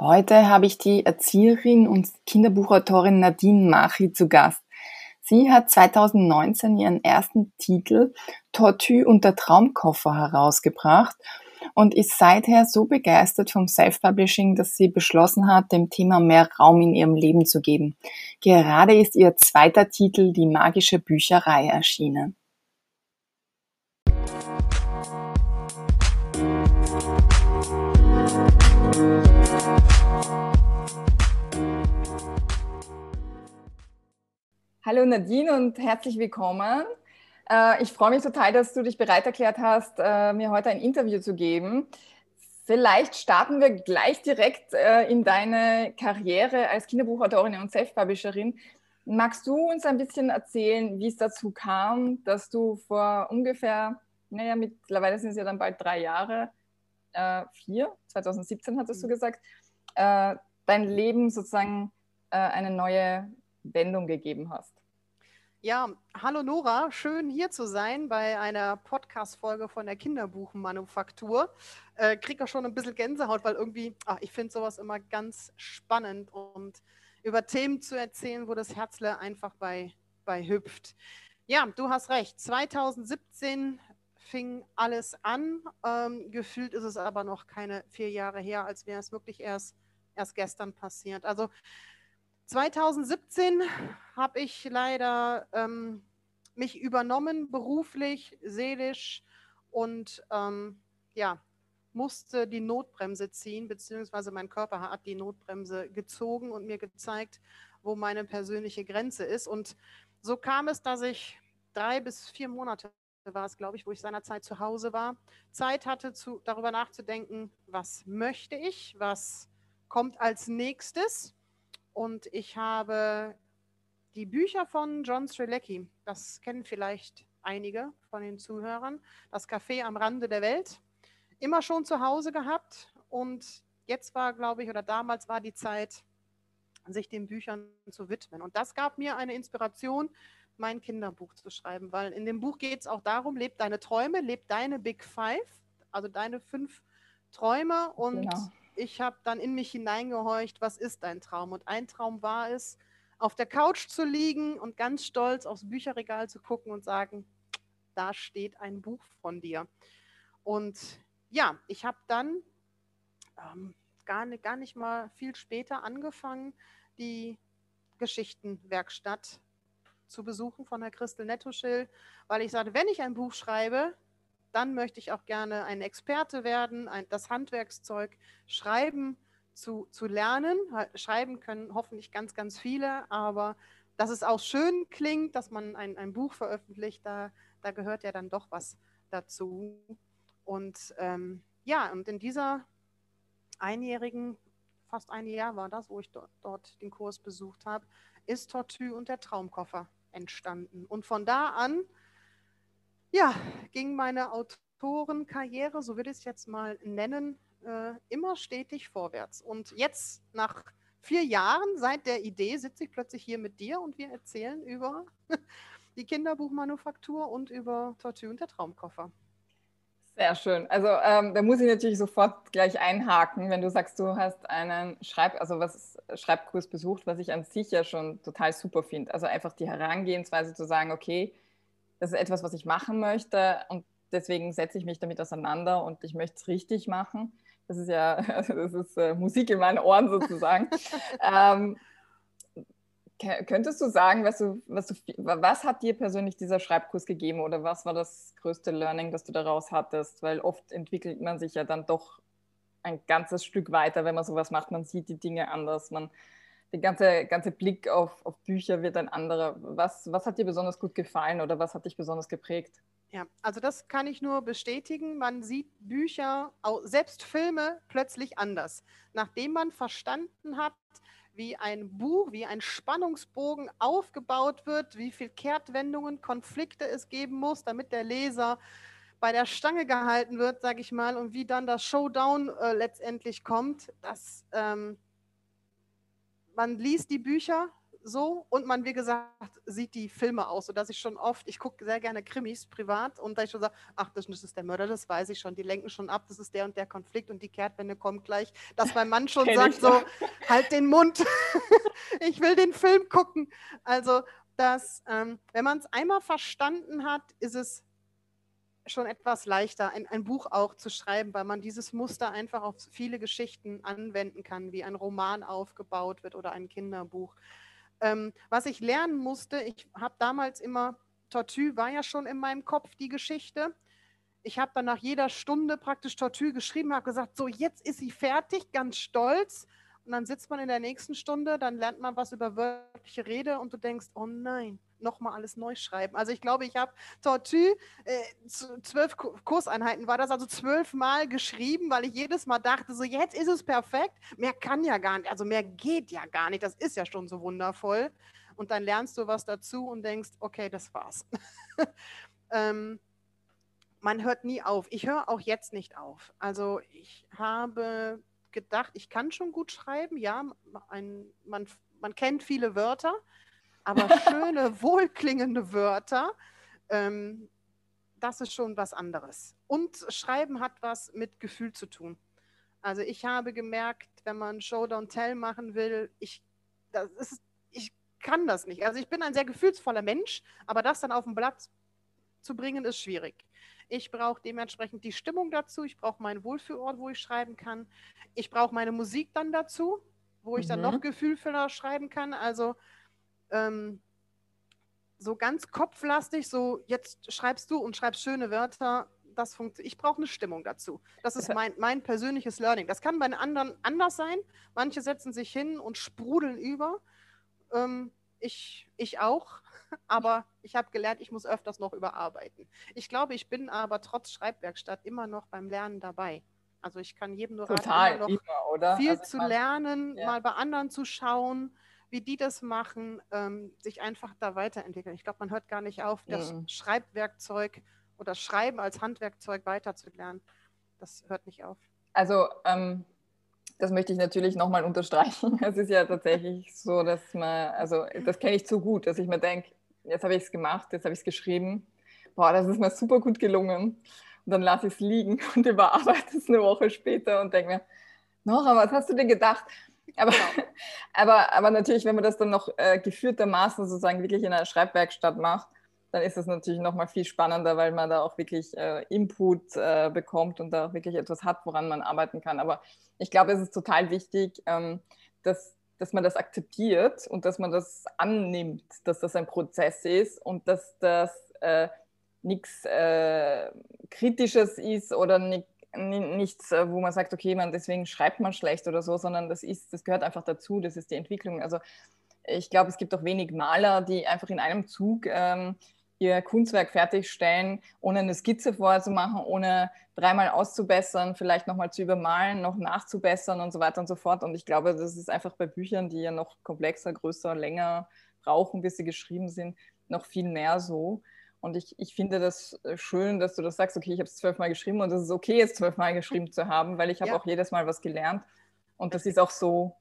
Heute habe ich die Erzieherin und Kinderbuchautorin Nadine Machi zu Gast. Sie hat 2019 ihren ersten Titel Tortue und der Traumkoffer herausgebracht und ist seither so begeistert vom Self-Publishing, dass sie beschlossen hat, dem Thema mehr Raum in ihrem Leben zu geben. Gerade ist ihr zweiter Titel Die magische Bücherei erschienen. Hallo Nadine und herzlich willkommen. Äh, ich freue mich total, dass du dich bereit erklärt hast, äh, mir heute ein Interview zu geben. Vielleicht starten wir gleich direkt äh, in deine Karriere als Kinderbuchautorin und Self-Publisherin. Magst du uns ein bisschen erzählen, wie es dazu kam, dass du vor ungefähr, naja, mittlerweile sind es ja dann bald drei Jahre, vier, 2017 hattest du mhm. gesagt, dein Leben sozusagen eine neue Wendung gegeben hast? Ja, hallo Nora, schön hier zu sein bei einer Podcast-Folge von der Kinderbuchmanufaktur. Äh, Kriege auch schon ein bisschen Gänsehaut, weil irgendwie, ach, ich finde sowas immer ganz spannend und über Themen zu erzählen, wo das Herzle einfach bei, bei hüpft. Ja, du hast recht. 2017 fing alles an. Ähm, gefühlt ist es aber noch keine vier Jahre her, als wäre es wirklich erst, erst gestern passiert. Also 2017 habe ich leider ähm, mich übernommen, beruflich, seelisch und ähm, ja, musste die Notbremse ziehen, beziehungsweise mein Körper hat die Notbremse gezogen und mir gezeigt, wo meine persönliche Grenze ist. Und so kam es, dass ich drei bis vier Monate war es, glaube ich, wo ich seinerzeit zu Hause war, Zeit hatte, zu, darüber nachzudenken, was möchte ich, was kommt als nächstes und ich habe die Bücher von John Strelecki, das kennen vielleicht einige von den Zuhörern, das Café am Rande der Welt, immer schon zu Hause gehabt. Und jetzt war, glaube ich, oder damals war die Zeit, sich den Büchern zu widmen. Und das gab mir eine Inspiration, mein Kinderbuch zu schreiben, weil in dem Buch geht es auch darum, lebt deine Träume, lebt deine Big Five, also deine fünf Träume und genau ich habe dann in mich hineingehorcht, was ist dein Traum? Und ein Traum war es, auf der Couch zu liegen und ganz stolz aufs Bücherregal zu gucken und sagen, da steht ein Buch von dir. Und ja, ich habe dann ähm, gar, nicht, gar nicht mal viel später angefangen, die Geschichtenwerkstatt zu besuchen von der Christel Nettoschil, weil ich sagte, wenn ich ein Buch schreibe, dann möchte ich auch gerne ein Experte werden, ein, das Handwerkszeug schreiben zu, zu lernen. Schreiben können hoffentlich ganz, ganz viele, aber dass es auch schön klingt, dass man ein, ein Buch veröffentlicht, da, da gehört ja dann doch was dazu. Und ähm, ja, und in dieser einjährigen, fast ein Jahr war das, wo ich dort, dort den Kurs besucht habe, ist Tortue und der Traumkoffer entstanden. Und von da an ja, ging meine Autorenkarriere, so würde ich es jetzt mal nennen, äh, immer stetig vorwärts. Und jetzt nach vier Jahren seit der Idee sitze ich plötzlich hier mit dir und wir erzählen über die Kinderbuchmanufaktur und über Tortue und der Traumkoffer. Sehr schön. Also ähm, da muss ich natürlich sofort gleich einhaken, wenn du sagst, du hast einen Schreib, also was Schreibkurs besucht, was ich an sich ja schon total super finde. Also einfach die Herangehensweise zu sagen, okay, das ist etwas, was ich machen möchte und deswegen setze ich mich damit auseinander und ich möchte es richtig machen. Das ist ja, das ist äh, Musik in meinen Ohren sozusagen. ähm, könntest du sagen, was, du, was, du, was hat dir persönlich dieser Schreibkurs gegeben oder was war das größte Learning, das du daraus hattest? Weil oft entwickelt man sich ja dann doch ein ganzes Stück weiter, wenn man sowas macht. Man sieht die Dinge anders, man der ganze, ganze Blick auf, auf Bücher wird ein anderer. Was, was hat dir besonders gut gefallen oder was hat dich besonders geprägt? Ja, also das kann ich nur bestätigen. Man sieht Bücher, selbst Filme plötzlich anders. Nachdem man verstanden hat, wie ein Buch, wie ein Spannungsbogen aufgebaut wird, wie viele Kehrtwendungen, Konflikte es geben muss, damit der Leser bei der Stange gehalten wird, sage ich mal, und wie dann das Showdown äh, letztendlich kommt, das ähm, man liest die Bücher so und man, wie gesagt, sieht die Filme aus, sodass ich schon oft, ich gucke sehr gerne Krimis privat und da ich schon sage, ach, das, ist der Mörder, das weiß ich schon, die lenken schon ab, das ist der und der Konflikt und die Kehrtwende kommt gleich, dass mein Mann schon sagt so, halt den Mund, ich will den Film gucken. Also, dass, ähm, wenn man es einmal verstanden hat, ist es schon etwas leichter, ein, ein Buch auch zu schreiben, weil man dieses Muster einfach auf viele Geschichten anwenden kann, wie ein Roman aufgebaut wird oder ein Kinderbuch. Ähm, was ich lernen musste, ich habe damals immer, Tortue war ja schon in meinem Kopf die Geschichte. Ich habe dann nach jeder Stunde praktisch Tortue geschrieben, habe gesagt, so jetzt ist sie fertig, ganz stolz. Und dann sitzt man in der nächsten Stunde, dann lernt man was über wörtliche Rede und du denkst, oh nein, nochmal alles neu schreiben. Also ich glaube, ich habe Tortue, äh, zwölf Kurseinheiten war das, also zwölfmal geschrieben, weil ich jedes Mal dachte, so jetzt ist es perfekt. Mehr kann ja gar nicht, also mehr geht ja gar nicht. Das ist ja schon so wundervoll. Und dann lernst du was dazu und denkst, okay, das war's. ähm, man hört nie auf. Ich höre auch jetzt nicht auf. Also ich habe gedacht, ich kann schon gut schreiben. Ja, ein, man, man kennt viele Wörter, aber schöne, wohlklingende Wörter, ähm, das ist schon was anderes. Und Schreiben hat was mit Gefühl zu tun. Also ich habe gemerkt, wenn man Show Don't Tell machen will, ich, das ist, ich kann das nicht. Also ich bin ein sehr gefühlsvoller Mensch, aber das dann auf den Blatt zu bringen, ist schwierig. Ich brauche dementsprechend die Stimmung dazu. Ich brauche meinen Wohlfühlort, wo ich schreiben kann. Ich brauche meine Musik dann dazu, wo ich mhm. dann noch gefühlvoller schreiben kann. Also ähm, so ganz kopflastig, so jetzt schreibst du und schreibst schöne Wörter, das funktioniert. Ich brauche eine Stimmung dazu. Das ist mein, mein persönliches Learning. Das kann bei den anderen anders sein. Manche setzen sich hin und sprudeln über. Ähm, ich, ich auch, aber ich habe gelernt, ich muss öfters noch überarbeiten. Ich glaube, ich bin aber trotz Schreibwerkstatt immer noch beim Lernen dabei. Also ich kann jedem nur Total, raten, noch viel also zu lernen, ja. mal bei anderen zu schauen, wie die das machen, ähm, sich einfach da weiterentwickeln. Ich glaube, man hört gar nicht auf, das mhm. Schreibwerkzeug oder Schreiben als Handwerkzeug weiterzulernen. Das hört nicht auf. Also ähm, das möchte ich natürlich nochmal unterstreichen. Es ist ja tatsächlich so, dass man, also das kenne ich zu gut, dass ich mir denke, jetzt habe ich es gemacht, jetzt habe ich es geschrieben. Boah, das ist mir super gut gelungen. Und dann lasse ich es liegen und überarbeite es eine Woche später und denke mir, Nora, was hast du denn gedacht? Aber, genau. aber, aber natürlich, wenn man das dann noch äh, geführtermaßen sozusagen wirklich in einer Schreibwerkstatt macht, dann ist das natürlich nochmal viel spannender, weil man da auch wirklich äh, Input äh, bekommt und da auch wirklich etwas hat, woran man arbeiten kann. Aber ich glaube, es ist total wichtig, ähm, dass, dass man das akzeptiert und dass man das annimmt, dass das ein Prozess ist und dass das äh, nichts äh, Kritisches ist oder nicht nichts, äh, wo man sagt, okay, man, deswegen schreibt man schlecht oder so, sondern das ist, das gehört einfach dazu, das ist die Entwicklung. Also ich glaube, es gibt auch wenig Maler, die einfach in einem Zug ähm, ihr Kunstwerk fertigstellen, ohne eine Skizze vorher zu machen, ohne dreimal auszubessern, vielleicht nochmal zu übermalen, noch nachzubessern und so weiter und so fort. Und ich glaube, das ist einfach bei Büchern, die ja noch komplexer, größer, länger brauchen, bis sie geschrieben sind, noch viel mehr so. Und ich, ich finde das schön, dass du das sagst, okay, ich habe es zwölfmal geschrieben und es ist okay, es zwölfmal geschrieben zu haben, weil ich habe ja. auch jedes Mal was gelernt. Und das ist auch so,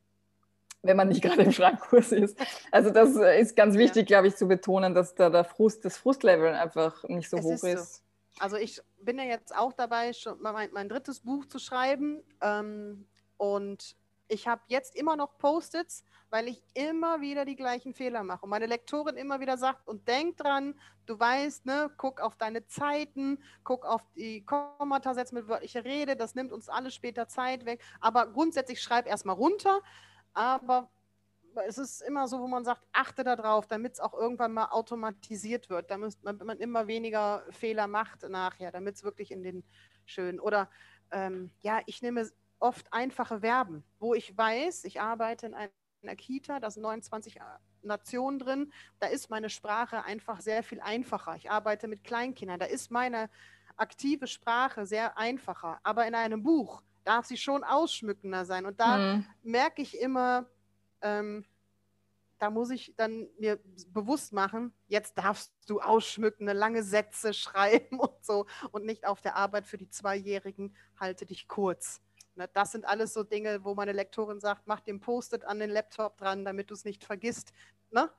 wenn man nicht gerade im Schreibkurs ist. Also das äh, ist ganz wichtig, ja. glaube ich, zu betonen, dass da der Frust, das Frustlevel einfach nicht so es hoch ist. ist. So. Also ich bin ja jetzt auch dabei, schon mein, mein drittes Buch zu schreiben. Ähm, und ich habe jetzt immer noch Post-its, weil ich immer wieder die gleichen Fehler mache. Und meine Lektorin immer wieder sagt, und denk dran, du weißt, ne, guck auf deine Zeiten, guck auf die Kommatasätze mit wörtlicher Rede, das nimmt uns alle später Zeit weg. Aber grundsätzlich schreib erstmal runter. Aber es ist immer so, wo man sagt, achte darauf, damit es auch irgendwann mal automatisiert wird, damit man, immer weniger Fehler macht nachher, damit es wirklich in den schönen. Oder ähm, ja, ich nehme oft einfache Verben, wo ich weiß, ich arbeite in einer Kita, da sind 29 Nationen drin, da ist meine Sprache einfach sehr viel einfacher. Ich arbeite mit Kleinkindern, da ist meine aktive Sprache sehr einfacher. Aber in einem Buch darf sie schon ausschmückender sein. Und da mhm. merke ich immer, ähm, da muss ich dann mir bewusst machen, jetzt darfst du ausschmückende, lange Sätze schreiben und so und nicht auf der Arbeit für die Zweijährigen, halte dich kurz. Ne, das sind alles so Dinge, wo meine Lektorin sagt, mach den Post-it an den Laptop dran, damit du es nicht vergisst. ne?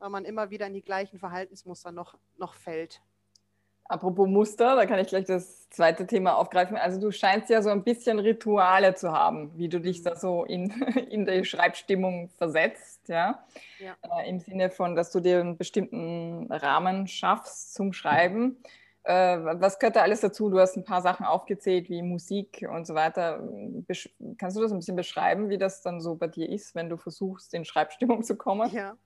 weil man immer wieder in die gleichen Verhaltensmuster noch, noch fällt. Apropos Muster, da kann ich gleich das zweite Thema aufgreifen. Also du scheinst ja so ein bisschen Rituale zu haben, wie du dich mhm. da so in, in die Schreibstimmung versetzt, ja. ja. Äh, Im Sinne von, dass du dir einen bestimmten Rahmen schaffst zum Schreiben. Äh, was gehört da alles dazu? Du hast ein paar Sachen aufgezählt, wie Musik und so weiter. Besch kannst du das ein bisschen beschreiben, wie das dann so bei dir ist, wenn du versuchst, in Schreibstimmung zu kommen? Ja,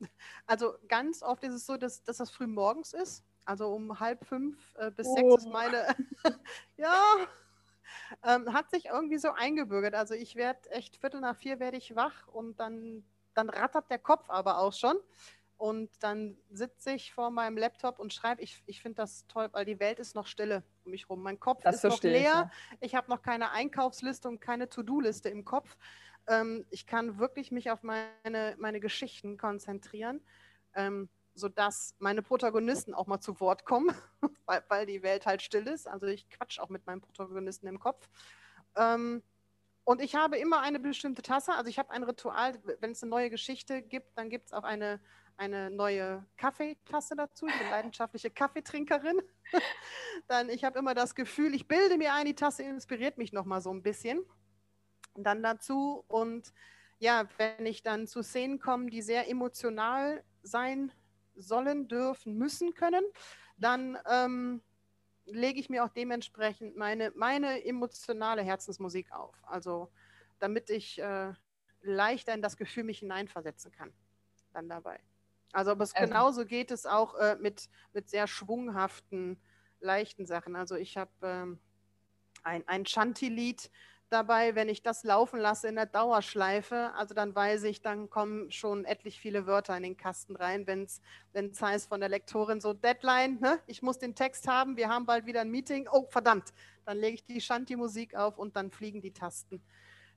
also ganz oft ist es so, dass, dass das früh morgens ist also um halb fünf äh, bis oh. sechs ist meine, ja, ähm, hat sich irgendwie so eingebürgert. Also ich werde echt Viertel nach vier werde ich wach und dann, dann rattert der Kopf aber auch schon. Und dann sitze ich vor meinem Laptop und schreibe. Ich, ich finde das toll, weil die Welt ist noch stille um mich rum. Mein Kopf das ist noch leer. Ich, ja. ich habe noch keine Einkaufsliste und keine To-Do-Liste im Kopf. Ähm, ich kann wirklich mich auf meine, meine Geschichten konzentrieren. Ähm, sodass meine Protagonisten auch mal zu Wort kommen, weil, weil, die Welt halt still ist. Also ich quatsch auch mit meinen Protagonisten im Kopf. Ähm, und ich habe immer eine bestimmte Tasse. Also ich habe ein Ritual, wenn es eine neue Geschichte gibt, dann gibt es auch eine, eine neue Kaffeetasse dazu. Ich bin leidenschaftliche Kaffeetrinkerin. dann ich habe immer das Gefühl, ich bilde mir ein, die Tasse inspiriert mich noch mal so ein bisschen. Dann dazu und ja, wenn ich dann zu Szenen komme, die sehr emotional sein sollen, dürfen, müssen können, dann ähm, lege ich mir auch dementsprechend meine, meine emotionale Herzensmusik auf. Also damit ich äh, leichter in das Gefühl mich hineinversetzen kann. Dann dabei. Also, aber es also. genauso geht es auch äh, mit, mit sehr schwunghaften, leichten Sachen. Also ich habe ähm, ein, ein Chanti-Lied, dabei, wenn ich das laufen lasse in der Dauerschleife, also dann weiß ich, dann kommen schon etlich viele Wörter in den Kasten rein, wenn es heißt von der Lektorin so Deadline, ne? ich muss den Text haben, wir haben bald wieder ein Meeting, oh verdammt, dann lege ich die Shanti-Musik auf und dann fliegen die Tasten.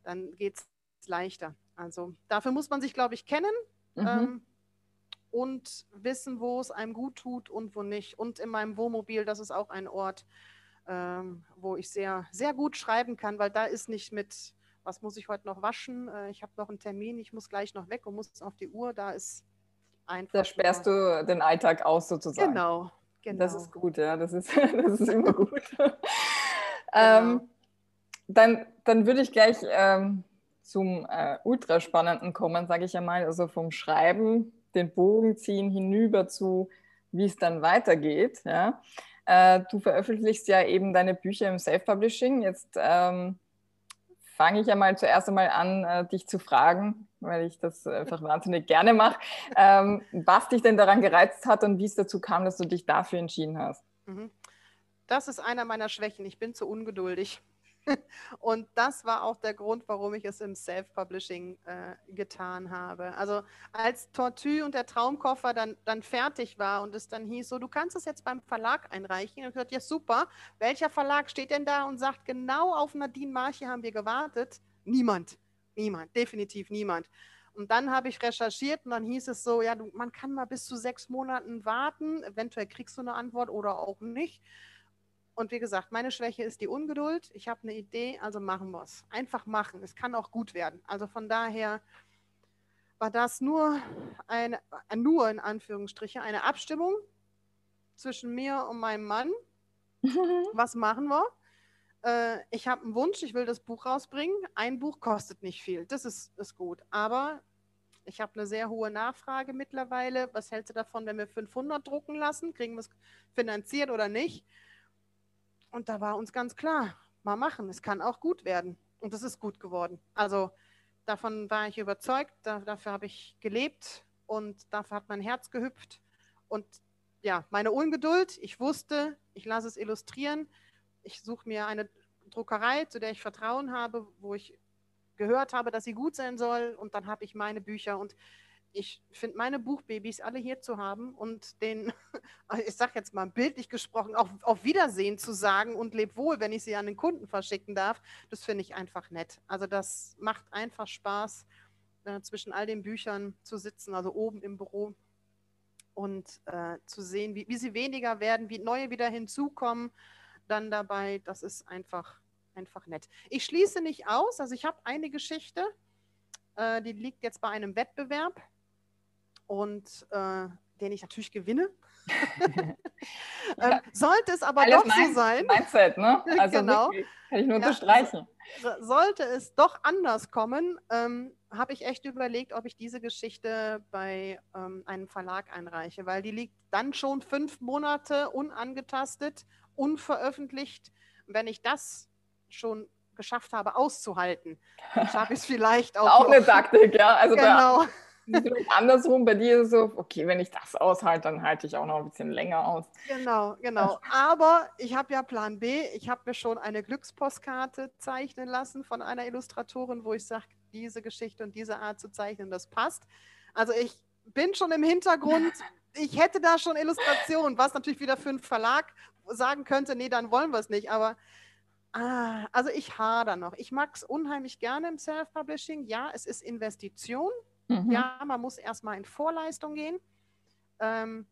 Dann geht es leichter. Also dafür muss man sich, glaube ich, kennen. Mhm. Ähm, und wissen, wo es einem gut tut und wo nicht. Und in meinem Wohnmobil, das ist auch ein Ort, ähm, wo ich sehr, sehr gut schreiben kann, weil da ist nicht mit, was muss ich heute noch waschen, äh, ich habe noch einen Termin, ich muss gleich noch weg und muss auf die Uhr, da ist einfach. Da sperrst du den Alltag aus sozusagen. Genau, genau. Das ist gut, ja, das ist, das ist immer gut. genau. ähm, dann, dann würde ich gleich ähm, zum äh, Ultraspannenden kommen, sage ich einmal, also vom Schreiben den Bogen ziehen hinüber zu, wie es dann weitergeht. Ja? Äh, du veröffentlichst ja eben deine Bücher im Self-Publishing. Jetzt ähm, fange ich ja mal zuerst einmal an, äh, dich zu fragen, weil ich das einfach wahnsinnig gerne mache, ähm, was dich denn daran gereizt hat und wie es dazu kam, dass du dich dafür entschieden hast. Mhm. Das ist einer meiner Schwächen. Ich bin zu ungeduldig. Und das war auch der Grund, warum ich es im Self-Publishing äh, getan habe. Also als Tortue und der Traumkoffer dann, dann fertig war und es dann hieß, so, du kannst es jetzt beim Verlag einreichen. Und ich gesagt, ja super, welcher Verlag steht denn da und sagt, genau auf Nadine Marche haben wir gewartet? Niemand, niemand, definitiv niemand. Und dann habe ich recherchiert und dann hieß es so, ja, du, man kann mal bis zu sechs Monaten warten, eventuell kriegst du eine Antwort oder auch nicht. Und wie gesagt, meine Schwäche ist die Ungeduld. Ich habe eine Idee, also machen wir es. Einfach machen. Es kann auch gut werden. Also von daher war das nur eine, nur in Anführungsstriche, eine Abstimmung zwischen mir und meinem Mann. Was machen wir? Äh, ich habe einen Wunsch, ich will das Buch rausbringen. Ein Buch kostet nicht viel. Das ist, ist gut. Aber ich habe eine sehr hohe Nachfrage mittlerweile. Was hältst du davon, wenn wir 500 drucken lassen? Kriegen wir es finanziert oder nicht? Und da war uns ganz klar, mal machen, es kann auch gut werden. Und es ist gut geworden. Also davon war ich überzeugt, da, dafür habe ich gelebt und dafür hat mein Herz gehüpft. Und ja, meine Ungeduld, ich wusste, ich lasse es illustrieren. Ich suche mir eine Druckerei, zu der ich Vertrauen habe, wo ich gehört habe, dass sie gut sein soll. Und dann habe ich meine Bücher. Und ich finde meine Buchbabys alle hier zu haben und den, ich sage jetzt mal bildlich gesprochen, auch auf Wiedersehen zu sagen und leb wohl, wenn ich sie an den Kunden verschicken darf, das finde ich einfach nett. Also das macht einfach Spaß, äh, zwischen all den Büchern zu sitzen, also oben im Büro und äh, zu sehen, wie, wie sie weniger werden, wie neue wieder hinzukommen, dann dabei, das ist einfach, einfach nett. Ich schließe nicht aus, also ich habe eine Geschichte, äh, die liegt jetzt bei einem Wettbewerb und äh, den ich natürlich gewinne. ähm, sollte es aber Alles doch mein, so sein. Mindset, ne? Also genau. Kann ich nur unterstreichen. Ja, sollte es doch anders kommen, ähm, habe ich echt überlegt, ob ich diese Geschichte bei ähm, einem Verlag einreiche, weil die liegt dann schon fünf Monate unangetastet, unveröffentlicht. Wenn ich das schon geschafft habe auszuhalten, dann schaffe ich es vielleicht auch. auch eine Taktik, ja. Also genau. andersrum, bei dir ist es so, okay, wenn ich das aushalte, dann halte ich auch noch ein bisschen länger aus. Genau, genau. Aber ich habe ja Plan B. Ich habe mir schon eine Glückspostkarte zeichnen lassen von einer Illustratorin, wo ich sage, diese Geschichte und diese Art zu zeichnen, das passt. Also ich bin schon im Hintergrund. Ich hätte da schon Illustrationen, was natürlich wieder für einen Verlag sagen könnte, nee, dann wollen wir es nicht. Aber ah, also ich hader noch. Ich mag es unheimlich gerne im Self-Publishing. Ja, es ist Investition. Mhm. Ja, man muss erstmal in Vorleistung gehen. Ähm,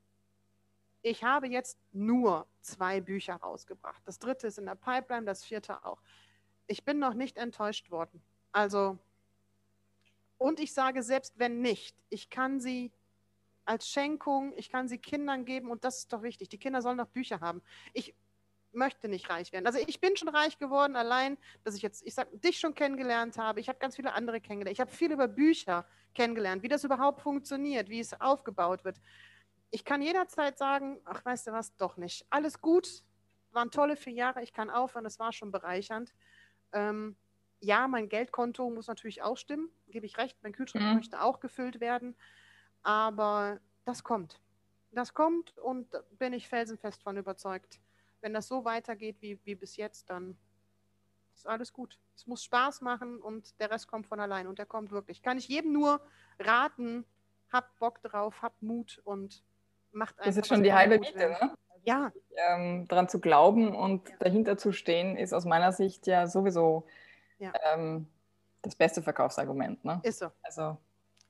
ich habe jetzt nur zwei Bücher rausgebracht. Das dritte ist in der Pipeline, das vierte auch. Ich bin noch nicht enttäuscht worden. Also und ich sage, selbst wenn nicht, ich kann sie als Schenkung, ich kann sie Kindern geben und das ist doch wichtig. Die Kinder sollen noch Bücher haben. Ich möchte nicht reich werden. Also ich bin schon reich geworden, allein, dass ich jetzt, ich sag, dich schon kennengelernt habe. Ich habe ganz viele andere kennengelernt. Ich habe viel über Bücher kennengelernt, wie das überhaupt funktioniert, wie es aufgebaut wird. Ich kann jederzeit sagen, ach, weißt du was, doch nicht. Alles gut, waren tolle vier Jahre, ich kann aufhören, es war schon bereichernd. Ähm, ja, mein Geldkonto muss natürlich auch stimmen, gebe ich recht, mein Kühlschrank mhm. möchte auch gefüllt werden, aber das kommt. Das kommt und bin ich felsenfest von überzeugt. Wenn das so weitergeht wie, wie bis jetzt, dann ist alles gut. Es muss Spaß machen und der Rest kommt von allein und der kommt wirklich. Kann ich jedem nur raten, habt Bock drauf, habt Mut und macht einfach. Das ist schon die halbe Miete, ne? Ja. Ähm, daran zu glauben und ja. dahinter zu stehen, ist aus meiner Sicht ja sowieso ja. ähm, das beste Verkaufsargument. Ne? Ist so. Also,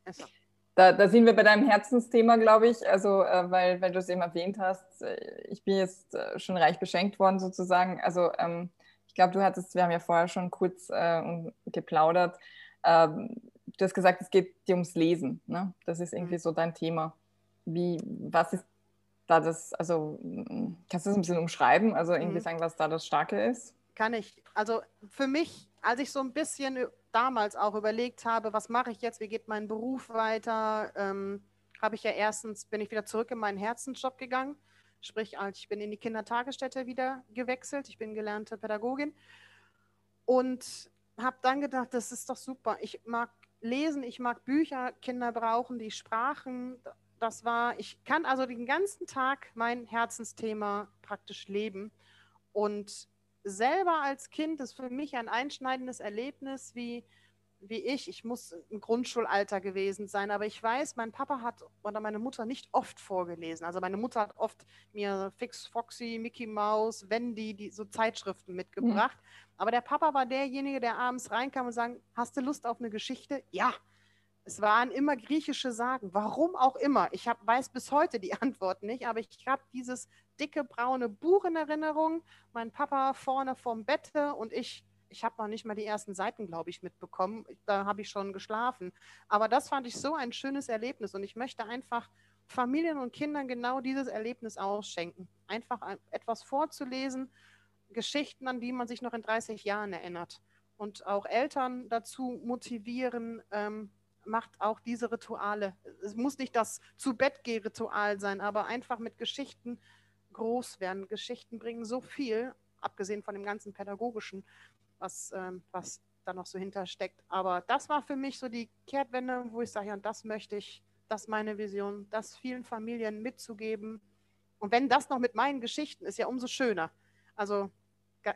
Ist so. Da, da, sind wir bei deinem Herzensthema, glaube ich. Also, äh, weil, weil du es eben erwähnt hast, äh, ich bin jetzt äh, schon reich beschenkt worden sozusagen. Also, ähm, ich glaube, du hattest, wir haben ja vorher schon kurz äh, geplaudert. Ähm, du hast gesagt, es geht dir ums Lesen. Ne? Das ist irgendwie mhm. so dein Thema. Wie, was ist da das, also kannst du das ein bisschen umschreiben? Also irgendwie mhm. sagen, was da das Starke ist? Kann ich. Also für mich als ich so ein bisschen damals auch überlegt habe, was mache ich jetzt, wie geht mein Beruf weiter, ähm, habe ich ja erstens, bin ich wieder zurück in meinen Herzensjob gegangen. Sprich, ich bin in die Kindertagesstätte wieder gewechselt. Ich bin gelernte Pädagogin und habe dann gedacht, das ist doch super. Ich mag lesen, ich mag Bücher, Kinder brauchen die Sprachen. Das war, ich kann also den ganzen Tag mein Herzensthema praktisch leben. Und selber als Kind ist für mich ein einschneidendes Erlebnis, wie, wie ich. Ich muss im Grundschulalter gewesen sein, aber ich weiß, mein Papa hat oder meine Mutter nicht oft vorgelesen. Also meine Mutter hat oft mir Fix Foxy, Mickey Mouse, Wendy, die so Zeitschriften mitgebracht. Mhm. Aber der Papa war derjenige, der abends reinkam und sagte, hast du Lust auf eine Geschichte? Ja. Es waren immer griechische Sagen, warum auch immer. Ich hab, weiß bis heute die Antwort nicht, aber ich habe dieses dicke braune Buch in Erinnerung, mein Papa vorne vorm Bette und ich, ich habe noch nicht mal die ersten Seiten, glaube ich, mitbekommen. Da habe ich schon geschlafen. Aber das fand ich so ein schönes Erlebnis und ich möchte einfach Familien und Kindern genau dieses Erlebnis ausschenken. Einfach etwas vorzulesen, Geschichten, an die man sich noch in 30 Jahren erinnert. Und auch Eltern dazu motivieren, ähm, macht auch diese Rituale. Es muss nicht das Zu-Bett-Geh-Ritual sein, aber einfach mit Geschichten groß werden. Geschichten bringen so viel, abgesehen von dem ganzen Pädagogischen, was, ähm, was da noch so hintersteckt. Aber das war für mich so die Kehrtwende, wo ich sage, ja, das möchte ich, das ist meine Vision, das vielen Familien mitzugeben. Und wenn das noch mit meinen Geschichten ist, ja umso schöner. Also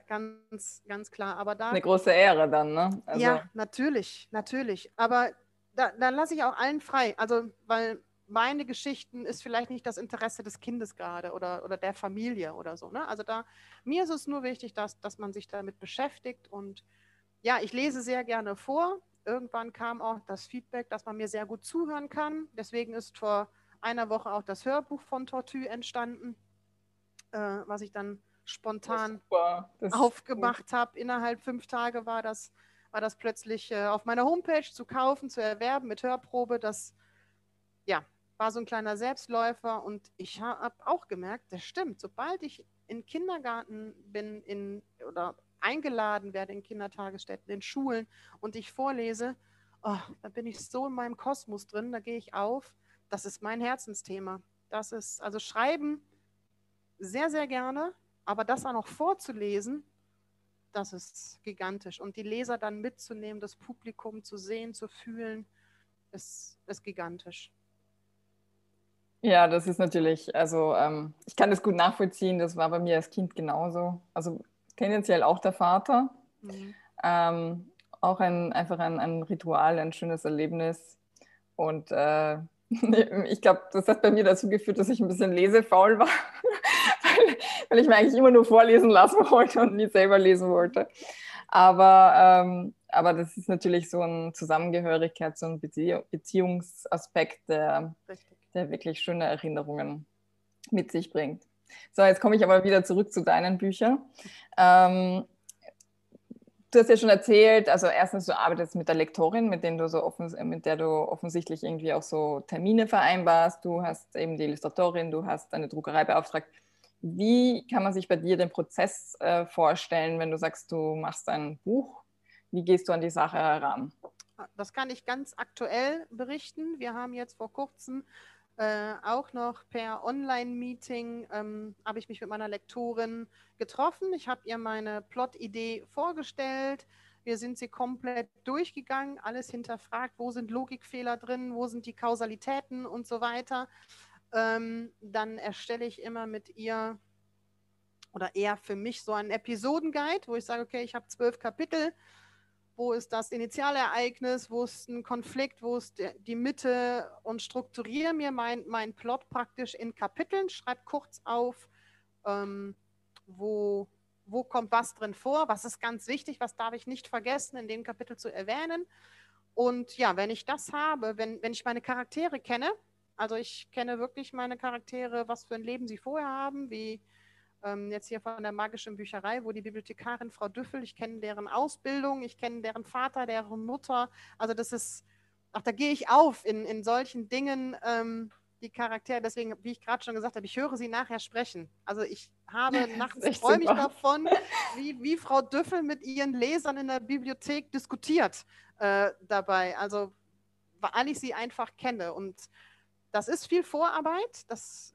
ganz, ganz klar. Aber da. Eine große Ehre dann, ne? Also. Ja, natürlich, natürlich. Aber da, da lasse ich auch allen frei. Also, weil meine Geschichten ist vielleicht nicht das Interesse des Kindes gerade oder, oder der Familie oder so. Ne? Also da, mir ist es nur wichtig, dass, dass man sich damit beschäftigt. Und ja, ich lese sehr gerne vor. Irgendwann kam auch das Feedback, dass man mir sehr gut zuhören kann. Deswegen ist vor einer Woche auch das Hörbuch von Tortue entstanden, äh, was ich dann spontan aufgemacht habe. Innerhalb fünf Tage war das war das plötzlich äh, auf meiner Homepage zu kaufen, zu erwerben mit Hörprobe. Das, ja, war so ein kleiner Selbstläufer und ich habe auch gemerkt, das stimmt, sobald ich in Kindergarten bin in, oder eingeladen werde in Kindertagesstätten, in Schulen und ich vorlese, oh, da bin ich so in meinem Kosmos drin, da gehe ich auf. Das ist mein Herzensthema. Das ist, also schreiben sehr, sehr gerne, aber das auch noch vorzulesen, das ist gigantisch. Und die Leser dann mitzunehmen, das Publikum zu sehen, zu fühlen, ist, ist gigantisch. Ja, das ist natürlich, also ähm, ich kann das gut nachvollziehen, das war bei mir als Kind genauso. Also tendenziell auch der Vater. Mhm. Ähm, auch ein, einfach ein, ein Ritual, ein schönes Erlebnis. Und äh, ich glaube, das hat bei mir dazu geführt, dass ich ein bisschen lesefaul war, weil, weil, ich mir eigentlich immer nur vorlesen lassen wollte und nie selber lesen wollte. Aber, ähm, aber das ist natürlich so ein Zusammengehörigkeit, so ein Beziehungsaspekt, der, der wirklich schöne Erinnerungen mit sich bringt. So, jetzt komme ich aber wieder zurück zu deinen Büchern. Ähm, du hast ja schon erzählt, also erstens, du arbeitest mit der Lektorin, mit, du so mit der du offensichtlich irgendwie auch so Termine vereinbarst. Du hast eben die Illustratorin, du hast eine Druckerei beauftragt. Wie kann man sich bei dir den Prozess äh, vorstellen, wenn du sagst, du machst ein Buch? Wie gehst du an die Sache heran? Das kann ich ganz aktuell berichten. Wir haben jetzt vor kurzem äh, auch noch per Online-Meeting ähm, habe ich mich mit meiner Lektorin getroffen. Ich habe ihr meine Plot-Idee vorgestellt. Wir sind sie komplett durchgegangen, alles hinterfragt, wo sind Logikfehler drin, wo sind die Kausalitäten und so weiter. Ähm, dann erstelle ich immer mit ihr oder eher für mich so einen Episodenguide, wo ich sage, okay, ich habe zwölf Kapitel wo ist das Initialereignis, wo ist ein Konflikt, wo ist die Mitte und strukturiere mir mein, mein Plot praktisch in Kapiteln, schreibe kurz auf, ähm, wo, wo kommt was drin vor, was ist ganz wichtig, was darf ich nicht vergessen, in dem Kapitel zu erwähnen. Und ja, wenn ich das habe, wenn, wenn ich meine Charaktere kenne, also ich kenne wirklich meine Charaktere, was für ein Leben sie vorher haben, wie ähm, jetzt hier von der magischen Bücherei, wo die Bibliothekarin Frau Düffel, ich kenne deren Ausbildung, ich kenne deren Vater, deren Mutter. Also das ist, ach, da gehe ich auf in, in solchen Dingen, ähm, die Charaktere. Deswegen, wie ich gerade schon gesagt habe, ich höre sie nachher sprechen. Also ich habe nachts ich davon, wie, wie Frau Düffel mit ihren Lesern in der Bibliothek diskutiert äh, dabei. Also weil ich sie einfach kenne. Und das ist viel Vorarbeit. Das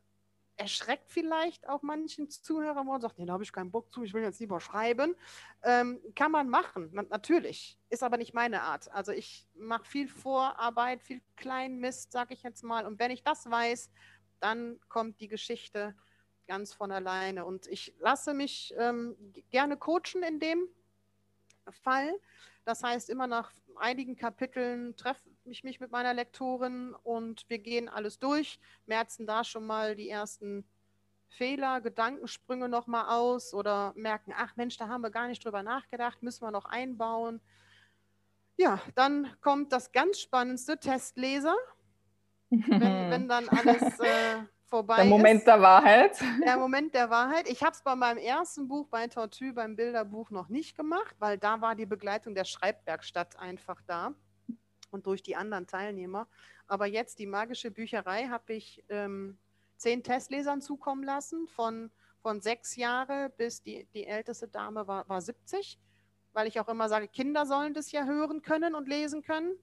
erschreckt vielleicht auch manchen Zuhörer, man sagt, nee, da habe ich keinen Bock zu, ich will jetzt lieber schreiben. Ähm, kann man machen, natürlich, ist aber nicht meine Art. Also ich mache viel Vorarbeit, viel Kleinmist, sage ich jetzt mal. Und wenn ich das weiß, dann kommt die Geschichte ganz von alleine. Und ich lasse mich ähm, gerne coachen in dem Fall. Das heißt, immer nach einigen Kapiteln treffe ich mich mit meiner Lektorin und wir gehen alles durch, merzen da schon mal die ersten Fehler, Gedankensprünge nochmal aus oder merken, ach Mensch, da haben wir gar nicht drüber nachgedacht, müssen wir noch einbauen. Ja, dann kommt das ganz spannendste Testleser. wenn, wenn dann alles äh, vorbei Der Moment ist. der Wahrheit. Der Moment der Wahrheit. Ich habe es bei meinem ersten Buch, bei Tortue, beim Bilderbuch noch nicht gemacht, weil da war die Begleitung der Schreibwerkstatt einfach da und durch die anderen Teilnehmer. Aber jetzt die magische Bücherei habe ich ähm, zehn Testlesern zukommen lassen, von, von sechs Jahre bis die, die älteste Dame war, war 70, weil ich auch immer sage, Kinder sollen das ja hören können und lesen können.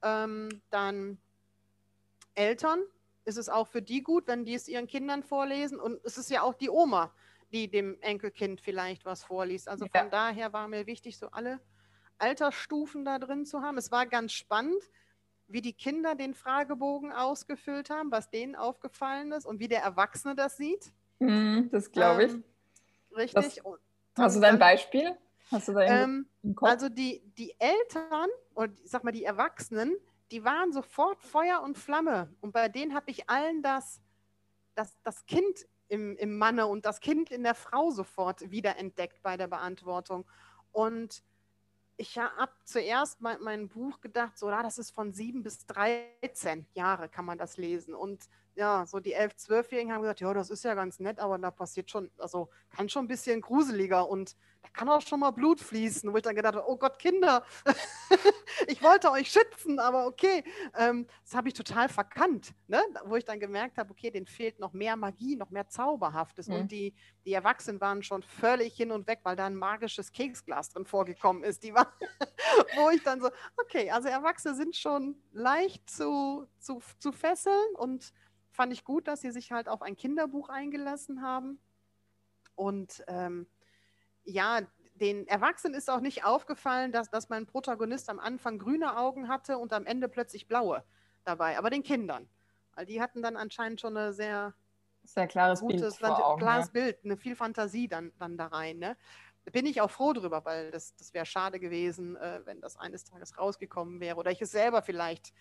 Ähm, dann Eltern, ist es auch für die gut, wenn die es ihren Kindern vorlesen. Und es ist ja auch die Oma, die dem Enkelkind vielleicht was vorliest. Also von ja. daher war mir wichtig, so alle Altersstufen da drin zu haben. Es war ganz spannend, wie die Kinder den Fragebogen ausgefüllt haben, was denen aufgefallen ist und wie der Erwachsene das sieht. Mm, das glaube ich. Ähm, richtig. Das, hast du da ein Beispiel? Hast du da ähm, Also die, die Eltern und ich sag mal die Erwachsenen, die waren sofort Feuer und Flamme. Und bei denen habe ich allen das, das, das Kind im, im Manne und das Kind in der Frau sofort wiederentdeckt bei der Beantwortung. Und ich habe zuerst mein, mein Buch gedacht, so, ah, das ist von sieben bis 13 Jahre kann man das lesen. Und ja, so die 11-, 12-Jährigen haben gesagt, ja, das ist ja ganz nett, aber da passiert schon, also kann schon ein bisschen gruseliger und da kann auch schon mal Blut fließen, wo ich dann gedacht habe, oh Gott, Kinder, ich wollte euch schützen, aber okay, ähm, das habe ich total verkannt, ne? wo ich dann gemerkt habe, okay, denen fehlt noch mehr Magie, noch mehr Zauberhaftes mhm. und die, die Erwachsenen waren schon völlig hin und weg, weil da ein magisches Keksglas drin vorgekommen ist, die war, wo ich dann so, okay, also Erwachsene sind schon leicht zu, zu, zu fesseln und fand ich gut, dass sie sich halt auf ein Kinderbuch eingelassen haben. Und ähm, ja, den Erwachsenen ist auch nicht aufgefallen, dass, dass mein Protagonist am Anfang grüne Augen hatte und am Ende plötzlich blaue dabei. Aber den Kindern. Weil die hatten dann anscheinend schon eine sehr, sehr klares gutes, Bild, Augen, klares ja. Bild, eine viel Fantasie dann, dann da rein. Ne? Bin ich auch froh drüber, weil das, das wäre schade gewesen, äh, wenn das eines Tages rausgekommen wäre oder ich es selber vielleicht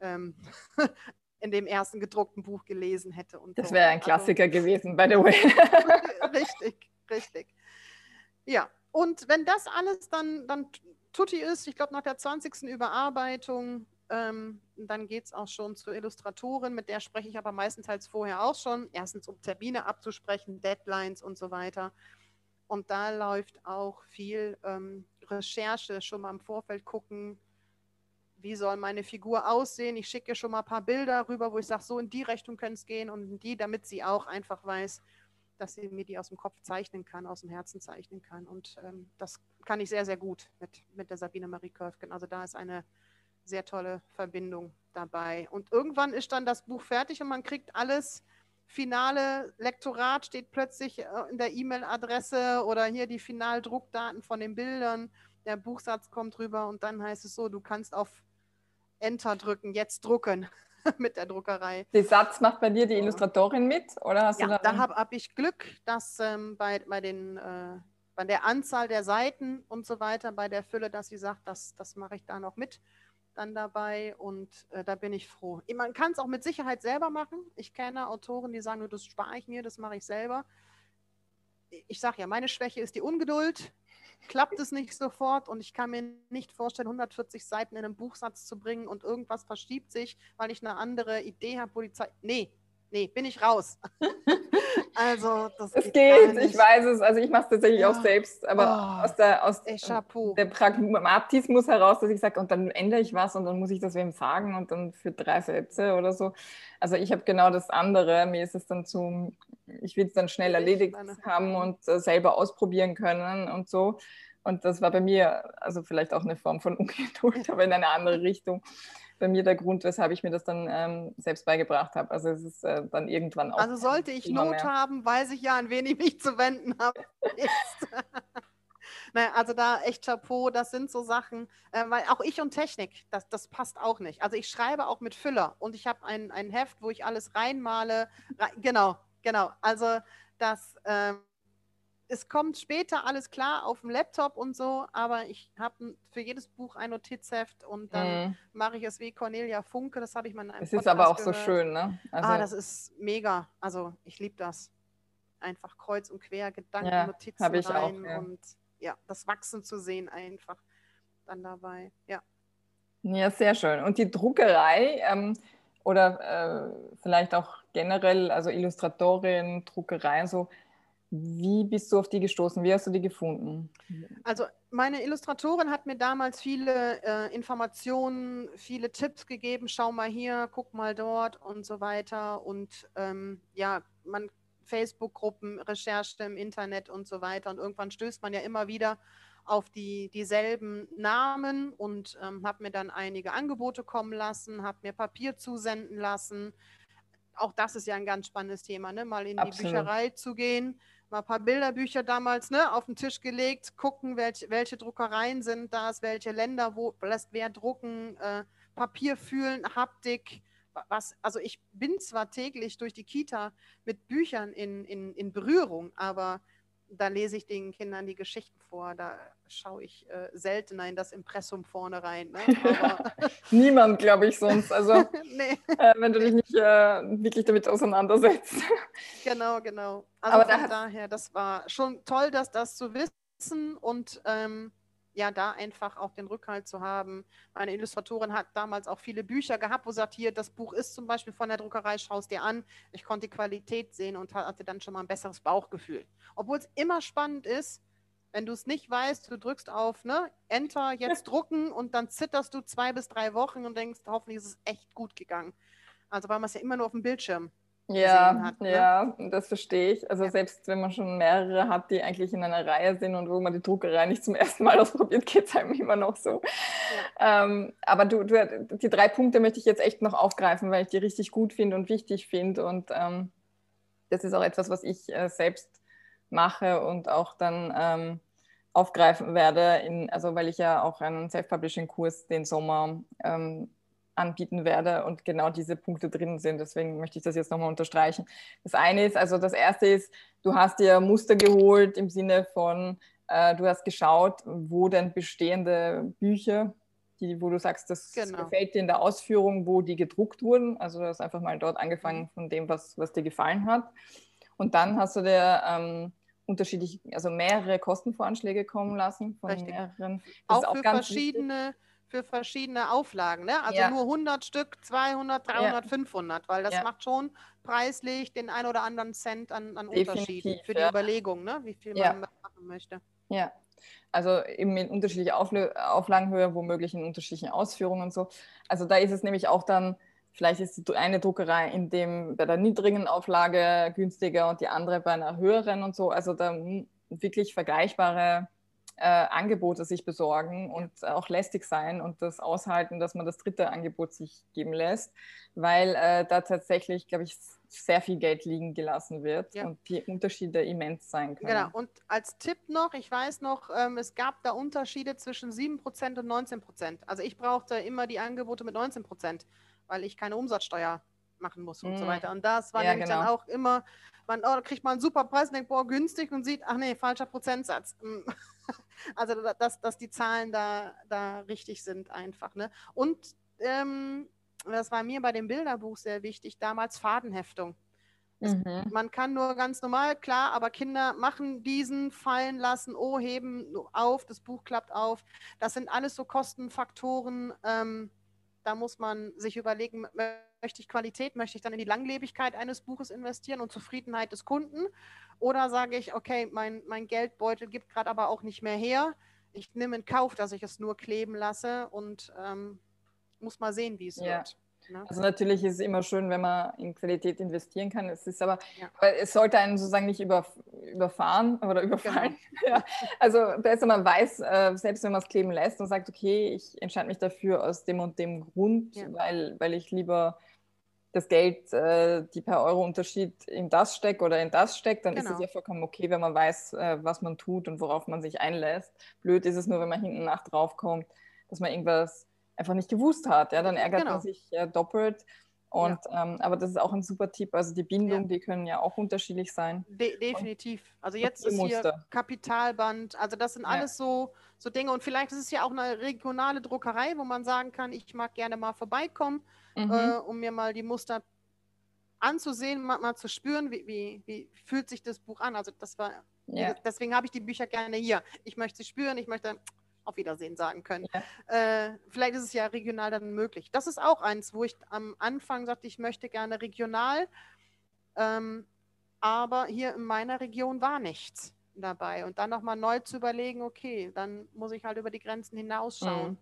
ähm, in dem ersten gedruckten Buch gelesen hätte. Und das so. wäre ein also Klassiker also, gewesen, by the way. richtig, richtig. Ja, und wenn das alles dann, dann tutti ist, ich glaube nach der 20. Überarbeitung, ähm, dann geht es auch schon zur Illustratorin, mit der spreche ich aber meistenteils vorher auch schon. Erstens, um Termine abzusprechen, Deadlines und so weiter. Und da läuft auch viel ähm, Recherche, schon mal im Vorfeld gucken, wie soll meine Figur aussehen. Ich schicke schon mal ein paar Bilder rüber, wo ich sage, so in die Richtung können es gehen und in die, damit sie auch einfach weiß, dass sie mir die aus dem Kopf zeichnen kann, aus dem Herzen zeichnen kann. Und ähm, das kann ich sehr, sehr gut mit, mit der Sabine Marie Köfgen. Also da ist eine sehr tolle Verbindung dabei. Und irgendwann ist dann das Buch fertig und man kriegt alles. Finale Lektorat steht plötzlich äh, in der E-Mail-Adresse oder hier die Finaldruckdaten von den Bildern. Der Buchsatz kommt rüber und dann heißt es so, du kannst auf Enter drücken, jetzt drucken mit der Druckerei. Den Satz macht bei dir die Illustratorin mit? Oder hast ja, du da habe hab ich Glück, dass ähm, bei, bei, den, äh, bei der Anzahl der Seiten und so weiter, bei der Fülle, dass sie sagt, das, das mache ich da noch mit dann dabei und äh, da bin ich froh. Man kann es auch mit Sicherheit selber machen. Ich kenne Autoren, die sagen, das spare ich mir, das mache ich selber. Ich sage ja, meine Schwäche ist die Ungeduld klappt es nicht sofort und ich kann mir nicht vorstellen, 140 Seiten in einem Buchsatz zu bringen und irgendwas verschiebt sich, weil ich eine andere Idee habe, Polizei. Nee, nee, bin ich raus. also, das es geht, ich weiß es. Also, ich mache es tatsächlich ja. auch selbst, aber oh, aus, der, aus ey, der Pragmatismus heraus, dass ich sage, und dann ändere ich was und dann muss ich das wem sagen und dann für drei Sätze oder so. Also, ich habe genau das andere. Mir ist es dann zu, ich will es dann schnell erledigt haben und äh, selber ausprobieren können und so. Und das war bei mir, also vielleicht auch eine Form von Ungeduld, aber in eine andere Richtung bei mir der Grund, weshalb ich mir das dann ähm, selbst beigebracht habe. Also es ist äh, dann irgendwann auch. Also sollte ich Not mehr. haben, weiß ich ja, an wen ich mich zu wenden habe. naja, also da echt Chapeau, das sind so Sachen, äh, weil auch ich und Technik, das, das passt auch nicht. Also ich schreibe auch mit Füller und ich habe ein, ein Heft, wo ich alles reinmale. Rein, genau, genau. Also das. Ähm, es kommt später alles klar auf dem Laptop und so, aber ich habe für jedes Buch ein Notizheft und dann mm. mache ich es wie Cornelia Funke, das habe ich mal in einem Es ist aber auch gehört. so schön, ne? Also ah, das ist mega. Also ich liebe das. Einfach kreuz und quer, Gedanken, ja, Notizen rein auch, ja. und ja, das Wachsen zu sehen einfach dann dabei. Ja. Ja, sehr schön. Und die Druckerei ähm, oder äh, vielleicht auch generell, also Illustratorin, Druckerei, so, wie bist du auf die gestoßen? Wie hast du die gefunden? Also meine Illustratorin hat mir damals viele äh, Informationen, viele Tipps gegeben. Schau mal hier, guck mal dort und so weiter. Und ähm, ja, man Facebook-Gruppen, Recherche im Internet und so weiter. Und irgendwann stößt man ja immer wieder auf die, dieselben Namen und ähm, habe mir dann einige Angebote kommen lassen, habe mir Papier zusenden lassen. Auch das ist ja ein ganz spannendes Thema, ne? mal in Absolut. die Bücherei zu gehen mal ein paar Bilderbücher damals ne, auf den Tisch gelegt, gucken, welche, welche Druckereien sind das, welche Länder, wo lässt wer drucken, äh, Papier fühlen, Haptik. Was, also ich bin zwar täglich durch die Kita mit Büchern in, in, in Berührung, aber da lese ich den Kindern die Geschichten vor. Da schaue ich äh, seltener in das Impressum vorne rein. Ne? Niemand, glaube ich, sonst. Also, nee. äh, wenn du dich nicht äh, wirklich damit auseinandersetzt. Genau, genau. Also Aber von da daher, das war schon toll, dass das zu wissen und ähm, ja, da einfach auch den Rückhalt zu haben. Meine Illustratorin hat damals auch viele Bücher gehabt, wo sie sagt, hier, das Buch ist zum Beispiel von der Druckerei, schau es dir an. Ich konnte die Qualität sehen und hatte dann schon mal ein besseres Bauchgefühl. Obwohl es immer spannend ist, wenn du es nicht weißt, du drückst auf ne, Enter, jetzt drucken und dann zitterst du zwei bis drei Wochen und denkst, hoffentlich ist es echt gut gegangen. Also weil man es ja immer nur auf dem Bildschirm ja, hat. Ne? Ja, das verstehe ich. Also ja. selbst wenn man schon mehrere hat, die eigentlich in einer Reihe sind und wo man die Druckerei nicht zum ersten Mal ausprobiert, geht es einem immer noch so. Ja. Ähm, aber du, du, die drei Punkte möchte ich jetzt echt noch aufgreifen, weil ich die richtig gut finde und wichtig finde. Und ähm, das ist auch etwas, was ich äh, selbst mache und auch dann ähm, aufgreifen werde, in, also weil ich ja auch einen Self-Publishing-Kurs den Sommer ähm, anbieten werde und genau diese Punkte drin sind. Deswegen möchte ich das jetzt nochmal unterstreichen. Das eine ist, also das erste ist, du hast dir Muster geholt im Sinne von, äh, du hast geschaut, wo denn bestehende Bücher, die, wo du sagst, das genau. gefällt dir in der Ausführung, wo die gedruckt wurden. Also du hast einfach mal dort angefangen mhm. von dem, was, was dir gefallen hat. Und dann hast du dir ähm, unterschiedlich, also mehrere Kostenvoranschläge kommen lassen von Richtig. mehreren. Das auch, auch für verschiedene wichtig für verschiedene Auflagen. Ne? Also ja. nur 100 Stück, 200, 300, ja. 500, weil das ja. macht schon preislich den ein oder anderen Cent an, an Unterschied für die Überlegung, ne? wie viel man machen möchte. Ja, also eben in unterschiedliche Auflagenhöhe, womöglich in unterschiedlichen Ausführungen und so. Also da ist es nämlich auch dann, vielleicht ist die eine Druckerei in dem, bei der niedrigen Auflage günstiger und die andere bei einer höheren und so. Also da wirklich vergleichbare äh, Angebote sich besorgen und auch lästig sein und das aushalten, dass man das dritte Angebot sich geben lässt, weil äh, da tatsächlich, glaube ich, sehr viel Geld liegen gelassen wird ja. und die Unterschiede immens sein können. Genau, und als Tipp noch, ich weiß noch, ähm, es gab da Unterschiede zwischen 7% und 19%. Also ich brauchte immer die Angebote mit 19%, weil ich keine Umsatzsteuer machen muss und mm. so weiter. Und das war ja, nämlich genau. dann auch immer, man oh, da kriegt man einen super Preis und denkt, boah, günstig und sieht, ach nee, falscher Prozentsatz. Mm. Also, dass, dass die Zahlen da, da richtig sind einfach. Ne? Und ähm, das war mir bei dem Bilderbuch sehr wichtig, damals Fadenheftung. Mhm. Man kann nur ganz normal, klar, aber Kinder machen diesen, fallen lassen, oh, heben auf, das Buch klappt auf. Das sind alles so Kostenfaktoren. Ähm, da muss man sich überlegen, möchte ich Qualität, möchte ich dann in die Langlebigkeit eines Buches investieren und Zufriedenheit des Kunden? Oder sage ich, okay, mein, mein Geldbeutel gibt gerade aber auch nicht mehr her. Ich nehme in Kauf, dass ich es nur kleben lasse und ähm, muss mal sehen, wie es ja. wird. Ne? Also natürlich ist es immer schön, wenn man in Qualität investieren kann. Es ist aber, ja. es sollte einen sozusagen nicht über, überfahren oder überfallen. Genau. ja. Also besser man weiß, äh, selbst wenn man es kleben lässt und sagt, okay, ich entscheide mich dafür aus dem und dem Grund, weil, weil ich lieber das Geld, äh, die per Euro Unterschied in das steckt oder in das steckt, dann genau. ist es genau. ja vollkommen okay, wenn man weiß, äh, was man tut und worauf man sich einlässt. Blöd ist es nur, wenn man hinten nach drauf kommt, dass man irgendwas einfach nicht gewusst hat. Ja, dann ärgert genau. man sich äh, doppelt. Und, ja. ähm, aber das ist auch ein super Tipp. Also die Bindung, ja. die können ja auch unterschiedlich sein. De definitiv. Also jetzt ist hier Kapitalband. Also das sind alles ja. so, so Dinge. Und vielleicht ist es ja auch eine regionale Druckerei, wo man sagen kann, ich mag gerne mal vorbeikommen, mhm. äh, um mir mal die Muster anzusehen, mal, mal zu spüren, wie, wie, wie, fühlt sich das Buch an. Also das war, deswegen habe ich die Bücher gerne hier. Ich möchte sie spüren, ich möchte auf Wiedersehen sagen können. Ja. Äh, vielleicht ist es ja regional dann möglich. Das ist auch eins, wo ich am Anfang sagte, ich möchte gerne regional, ähm, aber hier in meiner Region war nichts dabei. Und dann nochmal neu zu überlegen, okay, dann muss ich halt über die Grenzen hinausschauen. Mhm.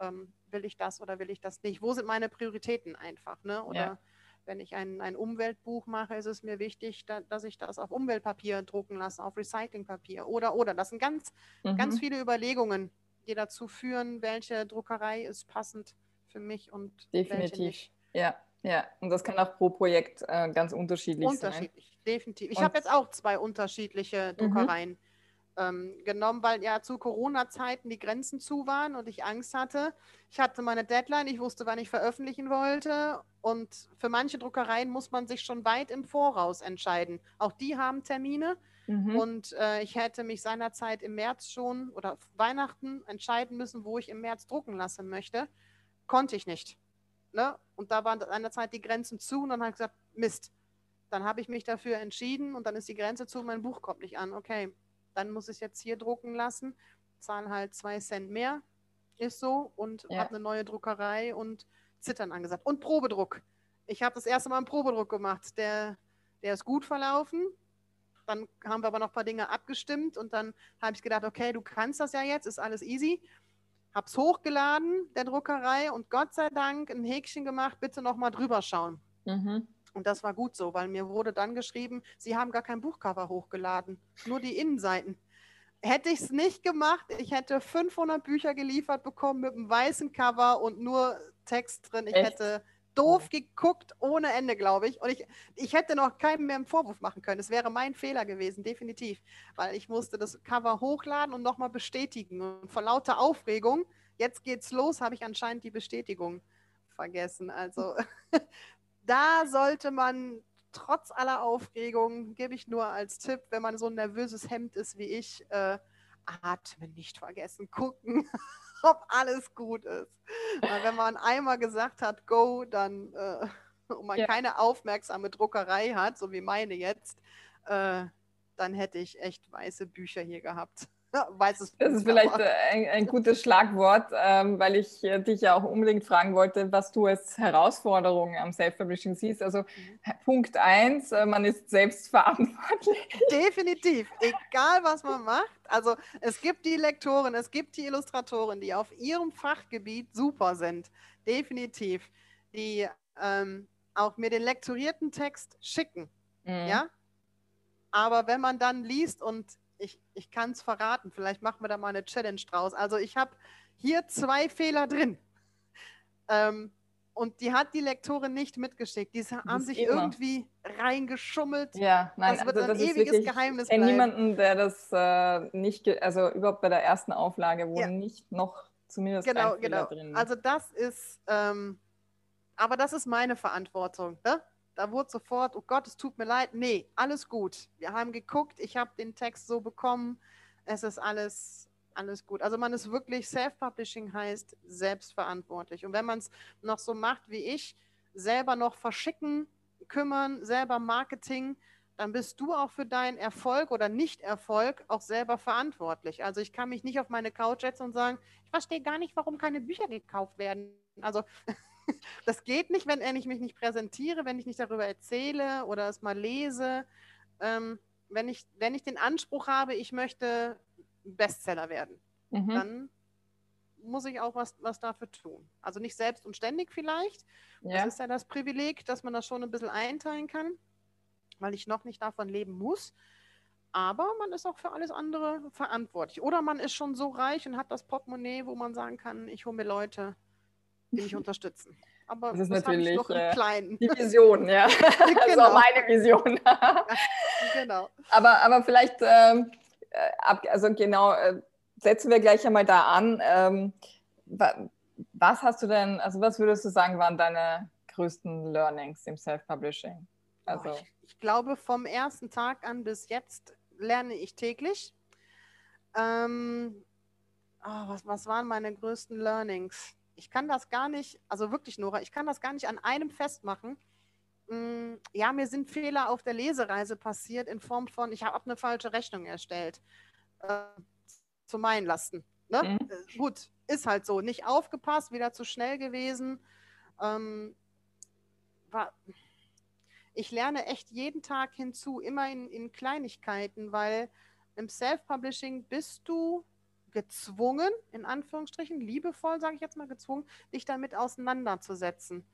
Ähm, will ich das oder will ich das nicht? Wo sind meine Prioritäten einfach? Ne? Oder ja. wenn ich ein, ein Umweltbuch mache, ist es mir wichtig, da, dass ich das auf Umweltpapier drucken lasse, auf Recyclingpapier oder oder. Das sind ganz, mhm. ganz viele Überlegungen, die dazu führen, welche Druckerei ist passend für mich und Definitiv. Ja, ja. Und das kann auch pro Projekt äh, ganz unterschiedlich, unterschiedlich sein. Unterschiedlich, definitiv. Ich habe jetzt auch zwei unterschiedliche mhm. Druckereien mhm. ähm, genommen, weil ja zu Corona-Zeiten die Grenzen zu waren und ich Angst hatte. Ich hatte meine Deadline, ich wusste, wann ich veröffentlichen wollte. Und für manche Druckereien muss man sich schon weit im Voraus entscheiden. Auch die haben Termine. Mhm. Und äh, ich hätte mich seinerzeit im März schon oder Weihnachten entscheiden müssen, wo ich im März drucken lassen möchte. Konnte ich nicht. Ne? Und da waren seinerzeit die Grenzen zu und dann habe ich gesagt, Mist. Dann habe ich mich dafür entschieden und dann ist die Grenze zu, mein Buch kommt nicht an. Okay, dann muss ich es jetzt hier drucken lassen. zahle halt zwei Cent mehr, ist so, und Ja. habe eine neue Druckerei und Zittern angesagt. Und Probedruck. Ich habe das erste Mal einen Probedruck gemacht. Der, der ist gut verlaufen. Dann haben wir aber noch ein paar Dinge abgestimmt und dann habe ich gedacht, okay, du kannst das ja jetzt, ist alles easy. Hab's hochgeladen, der Druckerei, und Gott sei Dank ein Häkchen gemacht, bitte nochmal drüber schauen. Mhm. Und das war gut so, weil mir wurde dann geschrieben, Sie haben gar kein Buchcover hochgeladen, nur die Innenseiten. Hätte ich es nicht gemacht, ich hätte 500 Bücher geliefert bekommen mit einem weißen Cover und nur Text drin. Ich Echt? hätte doof geguckt ohne Ende, glaube ich. Und ich, ich hätte noch keinem mehr einen Vorwurf machen können. Es wäre mein Fehler gewesen, definitiv. Weil ich musste das Cover hochladen und nochmal bestätigen. Und vor lauter Aufregung, jetzt geht's los, habe ich anscheinend die Bestätigung vergessen. Also da sollte man trotz aller Aufregung, gebe ich nur als Tipp, wenn man so ein nervöses Hemd ist wie ich, äh, atmen nicht vergessen, gucken, ob alles gut ist. Weil wenn man einmal gesagt hat, go, dann äh, und man Ja. keine aufmerksame Druckerei hat, so wie meine jetzt, äh, dann hätte ich echt weiße Bücher hier gehabt. Weißes Das ist vielleicht ein, ein gutes Schlagwort, ähm, weil ich äh, dich ja auch unbedingt fragen wollte, was du als Herausforderung am Self-Publishing siehst. Also Mhm. Punkt eins, äh, man ist selbst verantwortlich. Definitiv, egal was man macht. Also es gibt die Lektoren, es gibt die Illustratoren, die auf ihrem Fachgebiet super sind. Definitiv. Die ähm, auch mir den lektorierten Text schicken. Mhm. Ja? Aber wenn man dann liest und ich, ich kann es verraten, vielleicht machen wir da mal eine Challenge draus. Also ich habe hier zwei Fehler drin. Ähm, und die hat die Lektorin nicht mitgeschickt. Die haben sich immer. irgendwie reingeschummelt. Ja, nein, das wird also ein das ist ewiges Geheimnis bleiben. niemanden, der das äh, nicht, also überhaupt bei der ersten Auflage, wo Ja. nicht noch zumindest Genau, ein Fehler genau. drin. Also das ist, ähm, aber das ist meine Verantwortung. Ne? Da wurde sofort, oh Gott, es tut mir leid. Nee, alles gut. Wir haben geguckt, ich habe den Text so bekommen. Es ist alles, alles gut. Also man ist wirklich, Self-Publishing heißt selbstverantwortlich. Und wenn man es noch so macht wie ich, selber noch verschicken, kümmern, selber Marketing, dann bist du auch für deinen Erfolg oder Nicht-Erfolg auch selber verantwortlich. Also ich kann mich nicht auf meine Couch setzen und sagen, ich verstehe gar nicht, warum keine Bücher gekauft werden. Also das geht nicht, wenn ich mich nicht präsentiere, wenn ich nicht darüber erzähle oder es mal lese. Ähm, wenn, ich, wenn ich den Anspruch habe, ich möchte Bestseller werden, Mhm. dann muss ich auch was, was dafür tun. Also nicht selbst und ständig vielleicht. ja. Das ist ja das Privileg, dass man das schon ein bisschen einteilen kann, weil ich noch nicht davon leben muss. Aber man ist auch für alles andere verantwortlich. Oder man ist schon so reich und hat das Portemonnaie, wo man sagen kann, ich hole mir Leute, die mich unterstützen. Aber Das ist ich natürlich, noch im äh, Kleinen. Die Vision, ja. Also Genau. meine Vision. genau. aber, aber vielleicht, ähm, äh, also genau, äh, setzen wir gleich einmal da an. Ähm, wa, was hast du denn, also was würdest du sagen, waren deine größten Learnings im Self-Publishing? Also, Oh, ich, ich glaube, vom ersten Tag an bis jetzt lerne ich täglich. Ähm, oh, was, was waren meine größten Learnings? Ich kann das gar nicht, also wirklich, Nora, ich kann das gar nicht an einem festmachen. Mm, Ja, mir sind Fehler auf der Lesereise passiert in Form von, ich habe eine falsche Rechnung erstellt. Äh, zu meinen Lasten. Ne? Mhm. Äh, gut, ist halt so. Nicht aufgepasst, wieder zu schnell gewesen. Ähm, war, ich lerne echt jeden Tag hinzu, immer in, in Kleinigkeiten, weil im Self-Publishing bist du gezwungen, in Anführungsstrichen, liebevoll sage ich jetzt mal gezwungen, dich damit auseinanderzusetzen.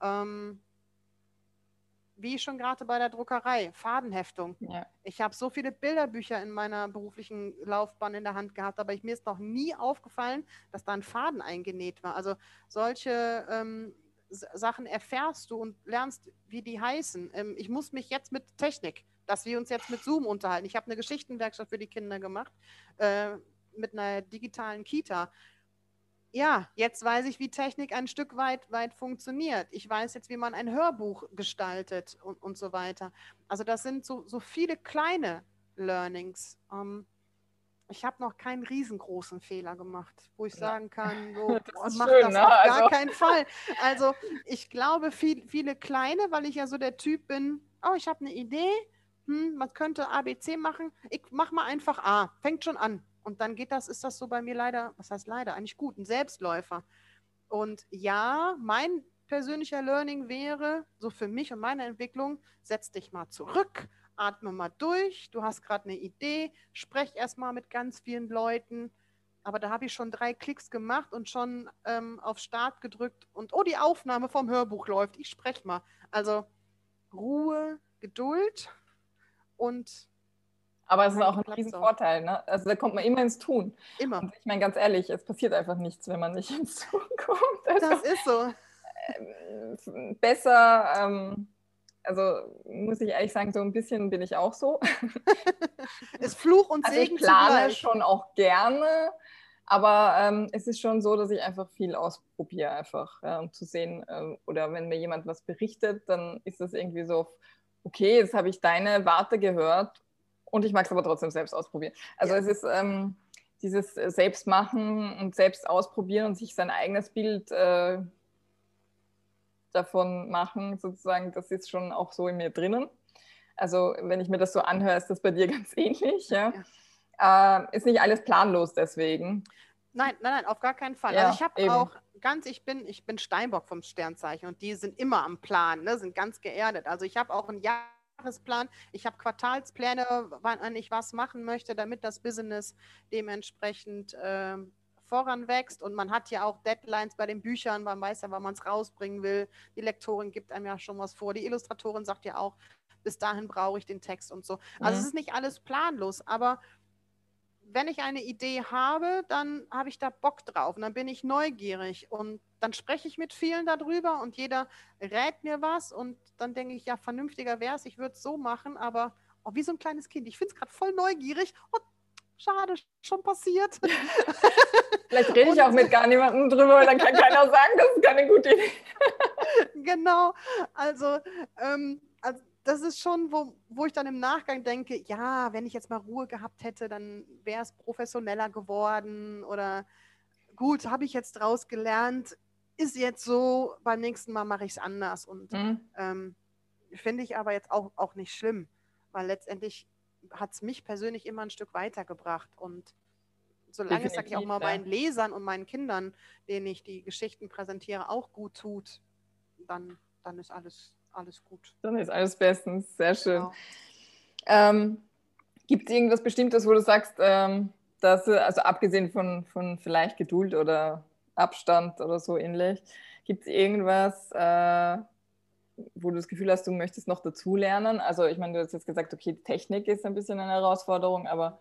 Ähm, wie schon gerade bei der Druckerei, Fadenheftung. ja. Ich habe so viele Bilderbücher in meiner beruflichen Laufbahn in der Hand gehabt, aber ich, mir ist noch nie aufgefallen, dass da ein Faden eingenäht war. Also solche ähm, Sachen erfährst du und lernst, wie die heißen. Ähm, ich muss mich jetzt mit Technik, dass wir uns jetzt mit Zoom unterhalten. Ich habe eine Geschichtenwerkstatt für die Kinder gemacht äh, mit einer digitalen Kita. Ja, jetzt weiß ich, wie Technik ein Stück weit, weit funktioniert. Ich weiß jetzt, wie man ein Hörbuch gestaltet und, und so weiter. Also das sind so, so viele kleine Learnings. Ähm, ich habe noch keinen riesengroßen Fehler gemacht, wo ich sagen kann, so, Das mach schön, das ne? auf gar Also- keinen Fall. Also ich glaube, viel, viele kleine, weil ich ja so der Typ bin, oh, ich habe eine Idee, hm, man könnte ABC machen, ich mach mal einfach A, fängt schon an. Und dann geht das, ist das so bei mir leider, was heißt leider, eigentlich gut, ein Selbstläufer. Und ja, mein persönlicher Learning wäre, so für mich und meine Entwicklung, setz dich mal zurück, atme mal durch, du hast gerade eine Idee, sprech erstmal mit ganz vielen Leuten. Aber da habe ich schon drei Klicks gemacht und schon ähm, auf Start gedrückt und oh, die Aufnahme vom Hörbuch läuft. Ich spreche mal. Also Ruhe, Geduld und aber es ist auch ein Riesenvorteil, ne? Also da kommt man immer ins Tun. Immer. Und ich meine ganz ehrlich, es passiert einfach nichts, wenn man nicht ins Tun kommt. Also, das ist so. Ähm, besser, ähm, also muss ich ehrlich sagen, so ein bisschen bin ich auch so. es Fluch und also Segen Ich plane zugleich. schon auch gerne, aber ähm, es ist schon so, dass ich einfach viel ausprobiere, einfach, ja, um zu sehen, äh, oder wenn mir jemand was berichtet, dann ist das irgendwie so, okay, jetzt habe ich deine Warte gehört und ich mag es aber trotzdem selbst ausprobieren. Also ja. es ist ähm, dieses Selbstmachen und selbst ausprobieren und sich sein eigenes Bild äh, davon machen, sozusagen, das ist schon auch so in mir drinnen. Also wenn ich mir das so anhöre, ist das bei dir ganz ähnlich. Ja? ja. Äh, ist nicht alles planlos deswegen. Nein, nein, nein, auf gar keinen Fall. Ja, also ich habe auch ganz, ich bin, ich bin Steinbock vom Sternzeichen und die sind immer am Plan, ne, sind ganz geerdet. Also ich habe auch ein Jahr Jahresplan, ich habe Quartalspläne, wann ich was machen möchte, damit das Business dementsprechend äh, voranwächst. Und man hat ja auch Deadlines bei den Büchern, man weiß ja, wann man es rausbringen will. Die Lektorin gibt einem ja schon was vor. Die Illustratorin sagt ja auch, bis dahin brauche ich den Text und so. Also mhm. es ist nicht alles planlos, aber wenn ich eine Idee habe, dann habe ich da Bock drauf und dann bin ich neugierig und dann spreche ich mit vielen darüber und jeder rät mir was und dann denke ich, ja, vernünftiger wäre es, ich würde es so machen, aber oh, wie so ein kleines Kind. Ich finde es gerade voll neugierig und schade, schon passiert. Vielleicht rede ich auch mit gar niemandem drüber, weil dann kann keiner sagen, das ist keine gute Idee. genau, also, ähm, also das ist schon, wo, wo ich dann im Nachgang denke, ja, wenn ich jetzt mal Ruhe gehabt hätte, dann wäre es professioneller geworden oder gut, habe ich jetzt draus gelernt, ist jetzt so, beim nächsten Mal mache ich es anders und mhm. ähm, finde ich aber jetzt auch, auch nicht schlimm, weil letztendlich hat es mich persönlich immer ein Stück weitergebracht und solange es, sage ich auch mal, meinen Lesern und meinen Kindern, denen ich die Geschichten präsentiere, auch gut tut, dann, dann ist alles alles gut. Dann ist alles bestens, sehr schön. Genau. Ähm, Gibt es irgendwas Bestimmtes, wo du sagst, ähm, dass, also abgesehen von, von vielleicht Geduld oder Abstand oder so ähnlich, gibt es irgendwas, äh, wo du das Gefühl hast, du möchtest noch dazulernen? Also ich meine, du hast jetzt gesagt, okay, Technik ist ein bisschen eine Herausforderung, aber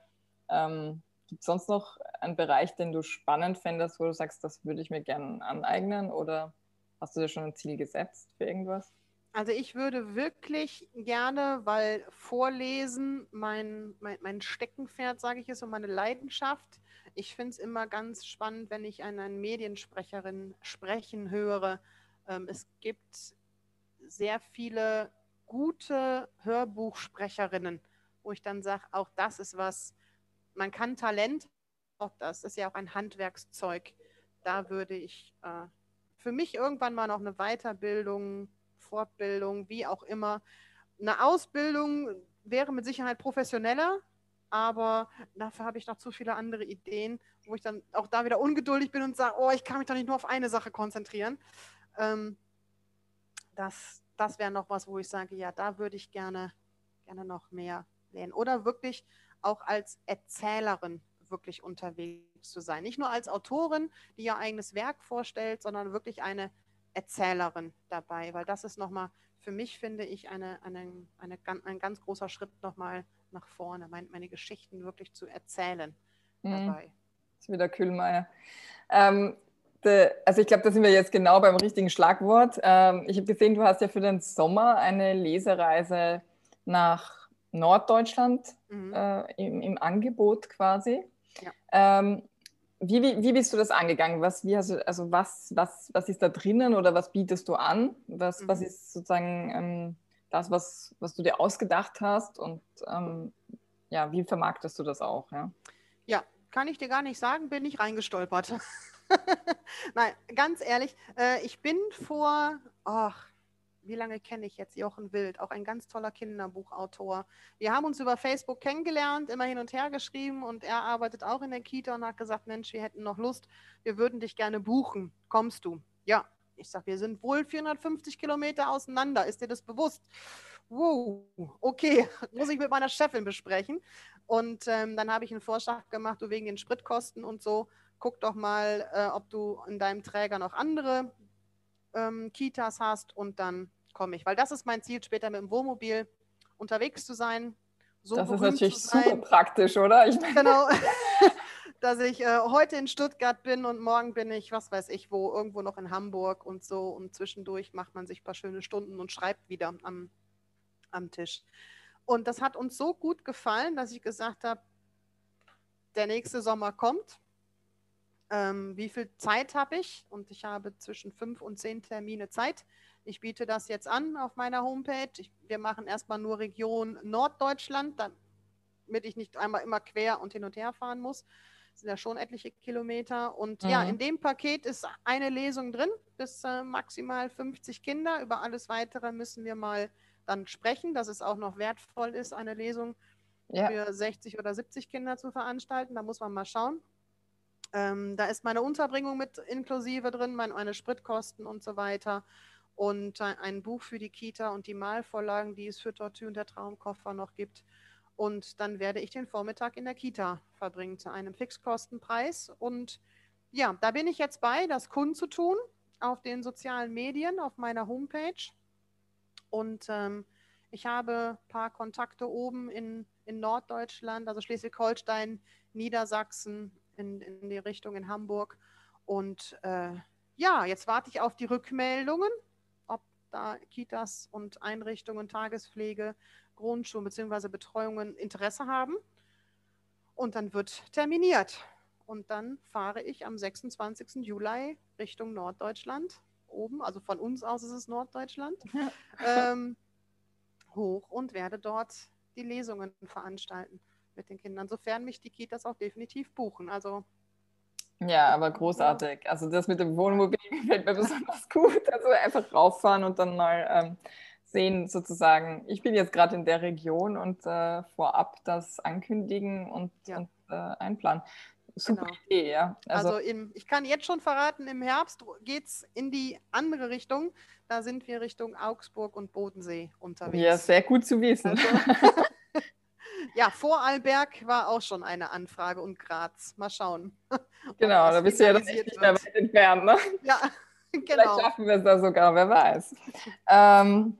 ähm, gibt es sonst noch einen Bereich, den du spannend fändest, wo du sagst, das würde ich mir gerne aneignen oder hast du dir schon ein Ziel gesetzt für irgendwas? Also ich würde wirklich gerne, weil Vorlesen mein, mein, mein Steckenpferd, sage ich es, und meine Leidenschaft. Ich finde es immer ganz spannend, wenn ich eine Mediensprecherin sprechen höre. Ähm, es gibt sehr viele gute Hörbuchsprecherinnen, wo ich dann sage, auch das ist was, man kann Talent, auch das ist ja auch ein Handwerkszeug. Da würde ich äh, für mich irgendwann mal noch eine Weiterbildung Fortbildung, wie auch immer. Eine Ausbildung wäre mit Sicherheit professioneller, aber dafür habe ich noch zu viele andere Ideen, wo ich dann auch da wieder ungeduldig bin und sage, oh, ich kann mich doch nicht nur auf eine Sache konzentrieren. Ähm, das das wäre noch was, wo ich sage, ja, da würde ich gerne, gerne noch mehr lernen. Oder wirklich auch als Erzählerin wirklich unterwegs zu sein. Nicht nur als Autorin, die ihr eigenes Werk vorstellt, sondern wirklich eine Erzählerin dabei, weil das ist nochmal für mich, finde ich, eine, eine, eine, ein ganz großer Schritt nochmal nach vorne, meine, meine Geschichten wirklich zu erzählen mhm. dabei. Das ist wieder Kühlmeier. Ähm, de, also ich glaube, da sind wir jetzt genau beim richtigen Schlagwort. Ähm, ich habe gesehen, du hast ja für den Sommer eine Lesereise nach Norddeutschland mhm. äh, im, im, Angebot quasi. Ja. Ähm, wie, wie, wie, bist du das angegangen? Was, wie hast du, also was, was, was ist da drinnen oder was bietest du an? Was, mhm. was ist sozusagen ähm, das, was, was du dir ausgedacht hast und ähm, ja, wie vermarktest du das auch? Ja? ja, kann ich dir gar nicht sagen, bin ich reingestolpert. Nein, ganz ehrlich, äh, ich bin vor, ach, wie lange kenne ich jetzt Jochen Wild, auch ein ganz toller Kinderbuchautor. Wir haben uns über Facebook kennengelernt, immer hin und her geschrieben und er arbeitet auch in der Kita und hat gesagt, Mensch, wir hätten noch Lust, wir würden dich gerne buchen. Kommst du? Ja. Ich sage, wir sind wohl 450 Kilometer auseinander. Ist dir das bewusst? Wow, okay, muss ich mit meiner Chefin besprechen. Und ähm, dann habe ich einen Vorschlag gemacht, du wegen den Spritkosten und so, guck doch mal, äh, ob du in deinem Träger noch andere ähm, Kitas hast und dann komme ich. Weil das ist mein Ziel, später mit dem Wohnmobil unterwegs zu sein. So das ist natürlich super praktisch, oder? Ich genau. dass ich äh, heute in Stuttgart bin und morgen bin ich, was weiß ich wo, irgendwo noch in Hamburg und so. Und zwischendurch macht man sich ein paar schöne Stunden und schreibt wieder am, am Tisch. Und das hat uns so gut gefallen, dass ich gesagt habe, der nächste Sommer kommt ähm, wie viel Zeit habe ich? Und ich habe zwischen fünf und zehn Termine Zeit. Ich biete das jetzt an auf meiner Homepage. Ich, wir machen erstmal nur Region Norddeutschland, damit ich nicht einmal immer quer und hin und her fahren muss. Das sind ja schon etliche Kilometer. Und mhm. ja, in dem Paket ist eine Lesung drin, bis äh, maximal 50 Kinder. Über alles Weitere müssen wir mal dann sprechen, dass es auch noch wertvoll ist, eine Lesung ja. für 60 oder 70 Kinder zu veranstalten. Da muss man mal schauen. Ähm, da ist meine Unterbringung mit inklusive drin, meine Spritkosten und so weiter. Und ein Buch für die Kita und die Malvorlagen, die es für Tortue und der Traumkoffer noch gibt. Und dann werde ich den Vormittag in der Kita verbringen zu einem Fixkostenpreis. Und ja, da bin ich jetzt bei, das kundzutun auf den sozialen Medien, auf meiner Homepage. Und ähm, ich habe ein paar Kontakte oben in, in Norddeutschland, also Schleswig-Holstein, Niedersachsen, in, in die Richtung in Hamburg. Und äh, ja, jetzt warte ich auf die Rückmeldungen, ob da Kitas und Einrichtungen, Tagespflege, Grundschulen bzw. Betreuungen Interesse haben. Und dann wird terminiert. Und dann fahre ich am 26. Juli Richtung Norddeutschland, oben, also von uns aus ist es Norddeutschland, ähm, hoch und werde dort die Lesungen veranstalten mit den Kindern, sofern mich die Kitas auch definitiv buchen. Also ja, aber großartig. Also das mit dem Wohnmobil gefällt mir besonders gut. Also einfach rauffahren und dann mal ähm, sehen sozusagen, ich bin jetzt gerade in der Region und äh, vorab das ankündigen und, ja. und äh, einplanen. Super genau. Idee, ja. Also, also im, ich kann jetzt schon verraten, im Herbst geht es in die andere Richtung. Da sind wir Richtung Augsburg und Bodensee unterwegs. Ja, sehr gut zu wissen. Also, Ja, Vorarlberg war auch schon eine Anfrage und Graz. Mal schauen. Genau, da bist du ja dann echt nicht mehr weit entfernt. Ne? Ja, genau. Vielleicht schaffen wir es da sogar, wer weiß. ähm,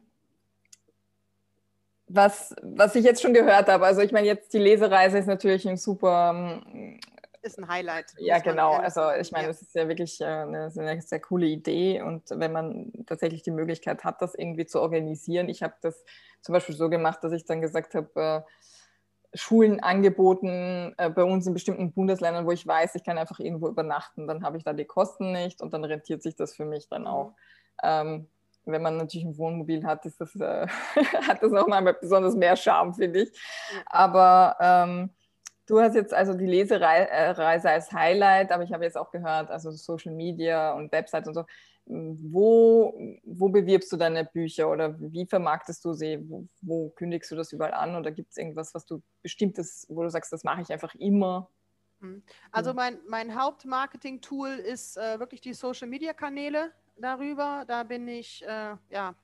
was, was ich jetzt schon gehört habe, also ich meine, jetzt die Lesereise ist natürlich ein super. Ähm, ist ein Highlight. Ja, genau. Also ich meine, es ja. ist ja wirklich äh, eine, eine, sehr coole Idee und wenn man tatsächlich die Möglichkeit hat, das irgendwie zu organisieren. Ich habe das zum Beispiel so gemacht, dass ich dann gesagt habe, äh, Schulen angeboten äh, bei uns in bestimmten Bundesländern, wo ich weiß, ich kann einfach irgendwo übernachten, dann habe ich da die Kosten nicht und dann rentiert sich das für mich dann auch. Ähm, wenn man natürlich ein Wohnmobil hat, ist das, äh, hat das nochmal besonders mehr Charme, finde ich. Aber ähm, du hast jetzt also die Lesereise als Highlight, aber ich habe jetzt auch gehört, also Social Media und Websites und so, wo, wo bewirbst du deine Bücher oder wie vermarktest du sie? Wo, wo kündigst du das überall an? Oder gibt es irgendwas, was du bestimmtes, wo du sagst, das mache ich einfach immer? Hm. Also mein, mein Hauptmarketing-Tool ist äh, wirklich die Social-Media-Kanäle darüber. Da bin ich äh, ja,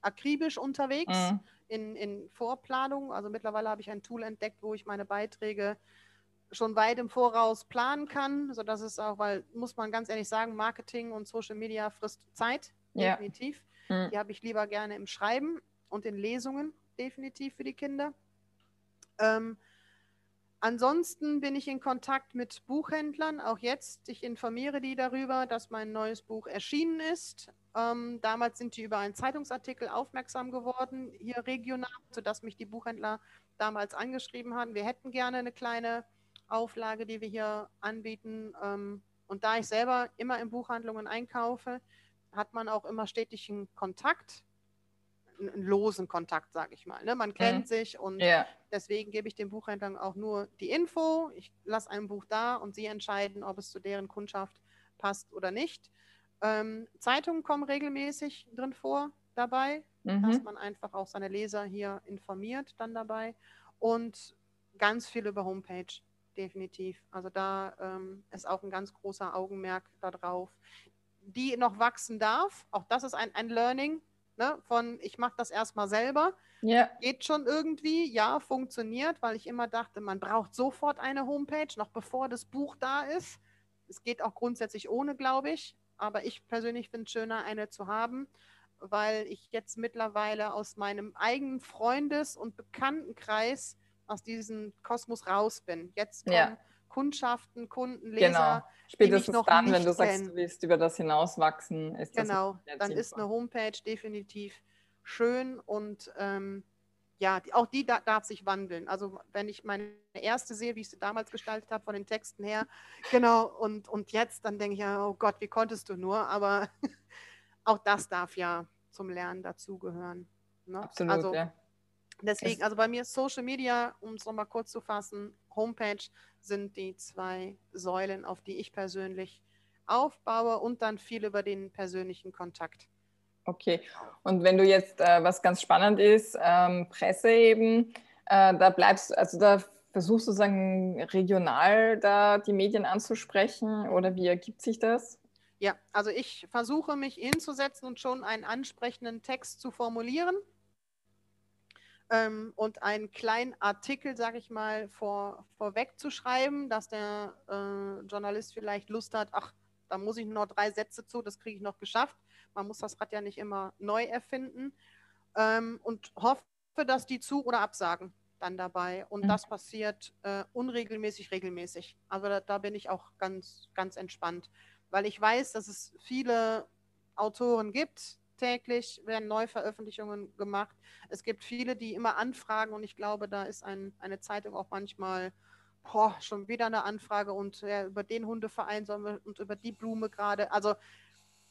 akribisch unterwegs mhm. in, in Vorplanung. Also mittlerweile habe ich ein Tool entdeckt, wo ich meine Beiträge schon weit im Voraus planen kann, sodass es auch, weil, muss man ganz ehrlich sagen, Marketing und Social Media frisst Zeit, ja. definitiv. Mhm. Die habe ich lieber gerne im Schreiben und in Lesungen, definitiv für die Kinder. Ähm, ansonsten bin ich in Kontakt mit Buchhändlern, auch jetzt. Ich informiere die darüber, dass mein neues Buch erschienen ist. Ähm, damals sind die über einen Zeitungsartikel aufmerksam geworden, hier regional, sodass mich die Buchhändler damals angeschrieben haben. Wir hätten gerne eine kleine Auflage, die wir hier anbieten. Ähm, und da ich selber immer in Buchhandlungen einkaufe, hat man auch immer stetigen Kontakt, einen losen Kontakt, sage ich mal. Ne? Man kennt mhm. sich und ja. deswegen gebe ich den Buchhändlern auch nur die Info. Ich lasse ein Buch da und sie entscheiden, ob es zu deren Kundschaft passt oder nicht. Ähm, Zeitungen kommen regelmäßig drin vor. dabei, mhm. dass man einfach auch seine Leser hier informiert dann dabei und ganz viel über Homepage, definitiv. Also da ähm, ist auch ein ganz großer Augenmerk darauf, die noch wachsen darf. Auch das ist ein, ein Learning ne, von, ich mache das erstmal selber. Ja. Geht schon irgendwie, ja, funktioniert, weil ich immer dachte, man braucht sofort eine Homepage, noch bevor das Buch da ist. Es geht auch grundsätzlich ohne, glaube ich. Aber ich persönlich finde es schöner, eine zu haben, weil ich jetzt mittlerweile aus meinem eigenen Freundes- und Bekanntenkreis aus diesem Kosmos raus bin. Jetzt kommen ja. Kundschaften, Kunden, Leser. Genau. Spätestens noch dann, wenn du sagst, du willst über das hinauswachsen, ist genau. das Genau, dann ist eine Homepage definitiv schön und ähm, ja, auch die da, darf sich wandeln. Also wenn ich meine erste sehe, wie ich sie damals gestaltet habe, von den Texten her, genau, und, und jetzt, dann denke ich ja, oh Gott, wie konntest du nur? Aber auch das darf ja zum Lernen dazugehören. Ne? Absolut, also, ja. Deswegen, also bei mir Social Media, um es nochmal kurz zu fassen, Homepage sind die zwei Säulen, auf die ich persönlich aufbaue und dann viel über den persönlichen Kontakt. Okay, und wenn du jetzt, äh, was ganz spannend ist, ähm, Presse eben, äh, da bleibst, also da versuchst du sozusagen regional da die Medien anzusprechen oder wie ergibt sich das? Ja, also ich versuche mich hinzusetzen und schon einen ansprechenden Text zu formulieren ähm, und einen kleinen Artikel, sage ich mal, vor, vorweg zu schreiben, dass der äh, Journalist vielleicht Lust hat, ach, da muss ich nur drei Sätze zu, das kriege ich noch geschafft. Man muss das Rad ja nicht immer neu erfinden. Ähm, und hoffe, dass die zu- oder absagen dann dabei. Und mhm. das passiert äh, unregelmäßig, regelmäßig. Also da, da, bin ich auch ganz, ganz entspannt, weil ich weiß, dass es viele Autoren gibt. Täglich werden Neuveröffentlichungen gemacht. Es gibt viele, die immer anfragen und ich glaube, da ist ein, eine Zeitung auch manchmal boah, schon wieder eine Anfrage und ja, über den Hundeverein sollen wir und über die Blume gerade. Also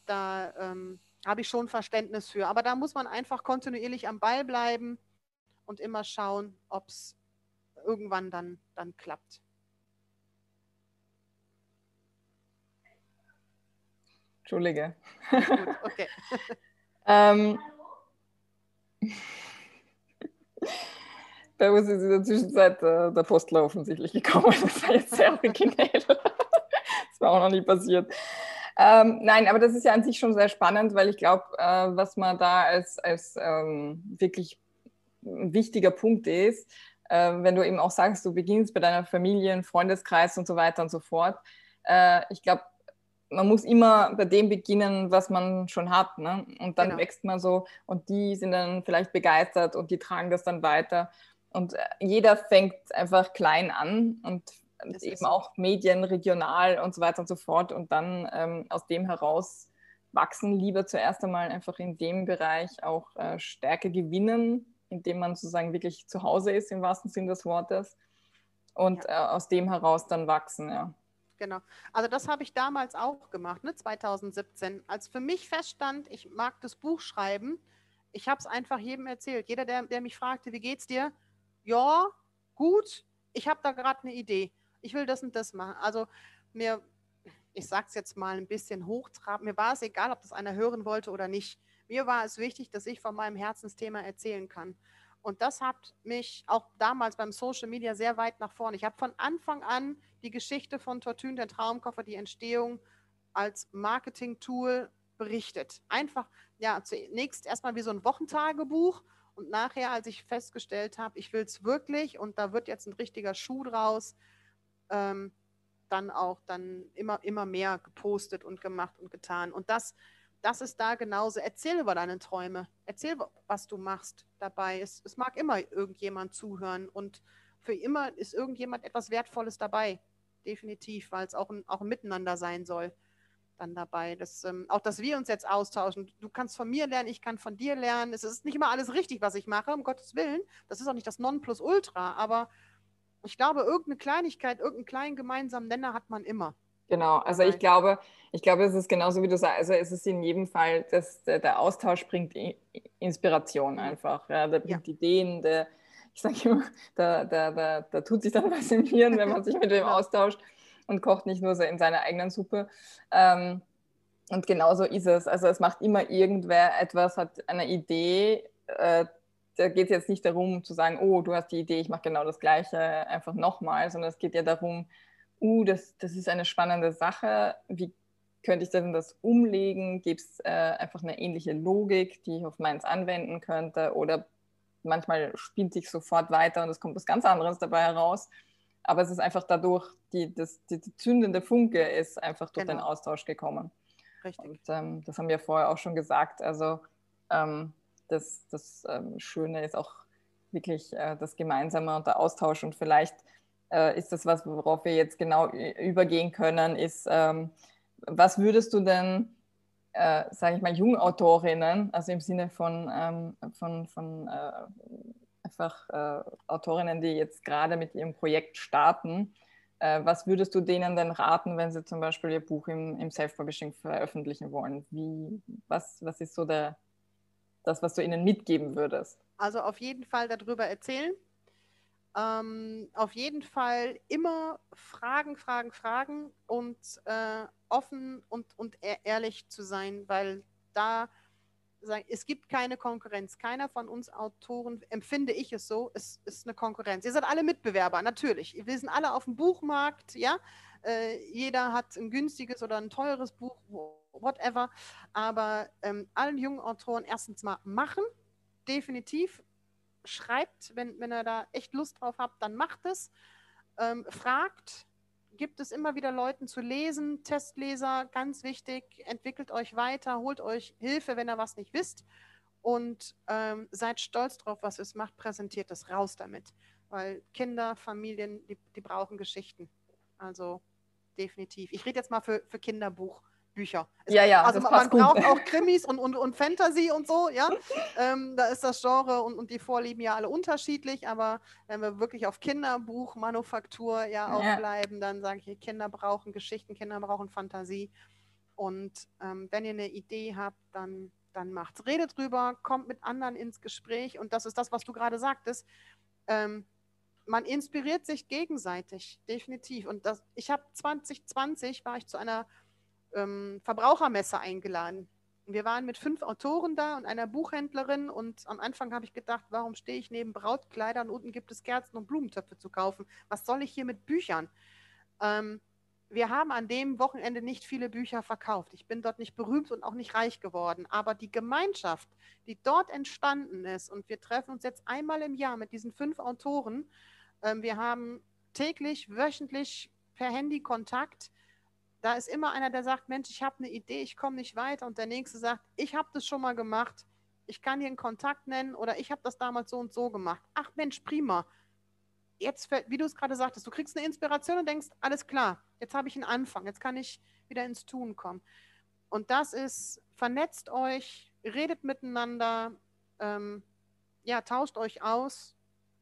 da ähm, habe ich schon Verständnis für. Aber da muss man einfach kontinuierlich am Ball bleiben und immer schauen, ob es irgendwann dann, dann klappt. Entschuldige. Gut, okay. ähm, uns ist in der Zwischenzeit äh, der Postler offensichtlich gekommen. Das war jetzt sehr originell. das war auch noch nie passiert. Ähm, nein, aber das ist ja an sich schon sehr spannend, weil ich glaube, äh, was man da als, als ähm, wirklich wichtiger Punkt ist, äh, wenn du eben auch sagst, du beginnst bei deiner Familie, Freundeskreis und so weiter und so fort. Äh, ich glaube, man muss immer bei dem beginnen, was man schon hat. Ne? Und dann genau. wächst man so und die sind dann vielleicht begeistert und die tragen das dann weiter. Und äh, jeder fängt einfach klein an und das eben so. auch Medien, regional und so weiter und so fort. Und dann ähm, aus dem heraus wachsen, lieber zuerst einmal einfach in dem Bereich auch äh, Stärke gewinnen, indem man sozusagen wirklich zu Hause ist, im wahrsten Sinn des Wortes. Und ja. äh, aus dem heraus dann wachsen, ja. Genau. Also das habe ich damals auch gemacht, ne, 2017. Als für mich feststand, ich mag das Buch schreiben, ich habe es einfach jedem erzählt. Jeder, der, der mich fragte, wie geht's dir? Ja, gut, ich habe da gerade eine Idee ich will das und das machen. Also mir, ich sage es jetzt mal ein bisschen hochtrabend, mir war es egal, ob das einer hören wollte oder nicht. Mir war es wichtig, dass ich von meinem Herzensthema erzählen kann. Und das hat mich auch damals beim Social Media sehr weit nach vorne. Ich habe von Anfang an die Geschichte von Tortun, der Traumkoffer, die Entstehung als Marketing-Tool berichtet. Einfach, ja, zunächst erstmal wie so ein Wochentagebuch und nachher, als ich festgestellt habe, ich will es wirklich und da wird jetzt ein richtiger Schuh draus, ähm, dann auch dann immer, immer mehr gepostet und gemacht und getan. Und das, das ist da genauso. Erzähl über deine Träume. Erzähl, was du machst dabei. Es, es mag immer irgendjemand zuhören und für immer ist irgendjemand etwas Wertvolles dabei. Definitiv, weil es auch ein, auch ein Miteinander sein soll dann dabei. Das, ähm, auch, dass wir uns jetzt austauschen. Du kannst von mir lernen, ich kann von dir lernen. Es ist nicht immer alles richtig, was ich mache, um Gottes Willen. Das ist auch nicht das Nonplusultra, aber ich glaube, irgendeine Kleinigkeit, irgendeinen kleinen gemeinsamen Nenner hat man immer. Genau, also ich glaube, ich glaube, es ist genauso wie du sagst, also es ist in jedem Fall, dass der, der Austausch bringt Inspiration einfach, ja, der bringt ja. Ideen, der, ich sage immer, da, da, da, da tut sich dann was im Hirn, wenn man sich mit dem austauscht und kocht nicht nur so in seiner eigenen Suppe. Ähm, und genauso ist es. Also es macht immer irgendwer etwas, hat eine Idee. Äh, da geht es jetzt nicht darum zu sagen, oh, du hast die Idee, ich mache genau das Gleiche einfach nochmal, sondern es geht ja darum, uh, das, das ist eine spannende Sache. Wie könnte ich denn das umlegen? Gibt es äh, einfach eine ähnliche Logik, die ich auf meins anwenden könnte? Oder manchmal spielt sich sofort weiter und es kommt was ganz anderes dabei heraus. Aber es ist einfach dadurch, die, das, die, die zündende Funke ist einfach durch genau. den Austausch gekommen. Richtig. Und, ähm, das haben wir vorher auch schon gesagt. Also ähm, das, das ähm, Schöne ist auch wirklich äh, das Gemeinsame und der Austausch. Und vielleicht äh, ist das was, worauf wir jetzt genau übergehen können, ist, ähm, was würdest du denn, äh, sage ich mal, Jungautorinnen, also im Sinne von, ähm, von, von äh, einfach äh, Autorinnen, die jetzt gerade mit ihrem Projekt starten, äh, was würdest du denen denn raten, wenn sie zum Beispiel ihr Buch im, im Self-Publishing veröffentlichen wollen? Wie, was, was ist so der, das, was du ihnen mitgeben würdest? Also auf jeden Fall darüber erzählen. Ähm, auf jeden Fall immer fragen, fragen, fragen und äh, offen und, und ehrlich zu sein, weil da es gibt keine Konkurrenz. Keiner von uns Autoren, empfinde ich es so, es ist eine Konkurrenz. Ihr seid alle Mitbewerber, natürlich. Wir sind alle auf dem Buchmarkt, ja. Äh, jeder hat ein günstiges oder ein teures Buch, whatever. Aber ähm, allen jungen Autoren erstens mal machen, definitiv. Schreibt, wenn, wenn ihr da echt Lust drauf habt, dann macht es. Ähm, fragt, gibt es immer wieder Leuten zu lesen, Testleser, ganz wichtig, entwickelt euch weiter, holt euch Hilfe, wenn ihr was nicht wisst und ähm, seid stolz drauf, was es macht, präsentiert es raus damit, weil Kinder, Familien, die, die brauchen Geschichten. Also definitiv. Ich rede jetzt mal für, für Kinderbuch. Bücher. ja, ja. Also man gut. braucht auch Krimis und, und, und Fantasy und so, ja. ähm, da ist das Genre und, und die Vorlieben ja alle unterschiedlich, aber wenn wir wirklich auf Kinderbuch, Manufaktur ja aufbleiben, dann sage ich, Kinder brauchen Geschichten, Kinder brauchen Fantasie. Und ähm, wenn ihr eine Idee habt, dann, dann macht's. Redet drüber, kommt mit anderen ins Gespräch und das ist das, was du gerade sagtest. Ähm, man inspiriert sich gegenseitig, definitiv. Und das, ich habe 2020 war ich zu einer ähm, Verbrauchermesse eingeladen. Wir waren mit fünf Autoren da und einer Buchhändlerin und am Anfang habe ich gedacht, warum stehe ich neben Brautkleidern und unten gibt es Kerzen und Blumentöpfe zu kaufen? Was soll ich hier mit Büchern? Ähm, wir haben an dem Wochenende nicht viele Bücher verkauft. Ich bin dort nicht berühmt und auch nicht reich geworden. Aber die Gemeinschaft, die dort entstanden ist, und wir treffen uns jetzt einmal im Jahr mit diesen fünf Autoren. Ähm, wir haben täglich, wöchentlich per Handy Kontakt. Da ist immer einer, der sagt, Mensch, ich habe eine Idee, ich komme nicht weiter. Und der nächste sagt, ich habe das schon mal gemacht. Ich kann hier einen Kontakt nennen oder ich habe das damals so und so gemacht. Ach Mensch, prima. Jetzt, wie du es gerade sagtest, du kriegst eine Inspiration und denkst, alles klar, jetzt habe ich einen Anfang, jetzt kann ich wieder ins Tun kommen. Und das ist, vernetzt euch, redet miteinander, ähm, ja, tauscht euch aus,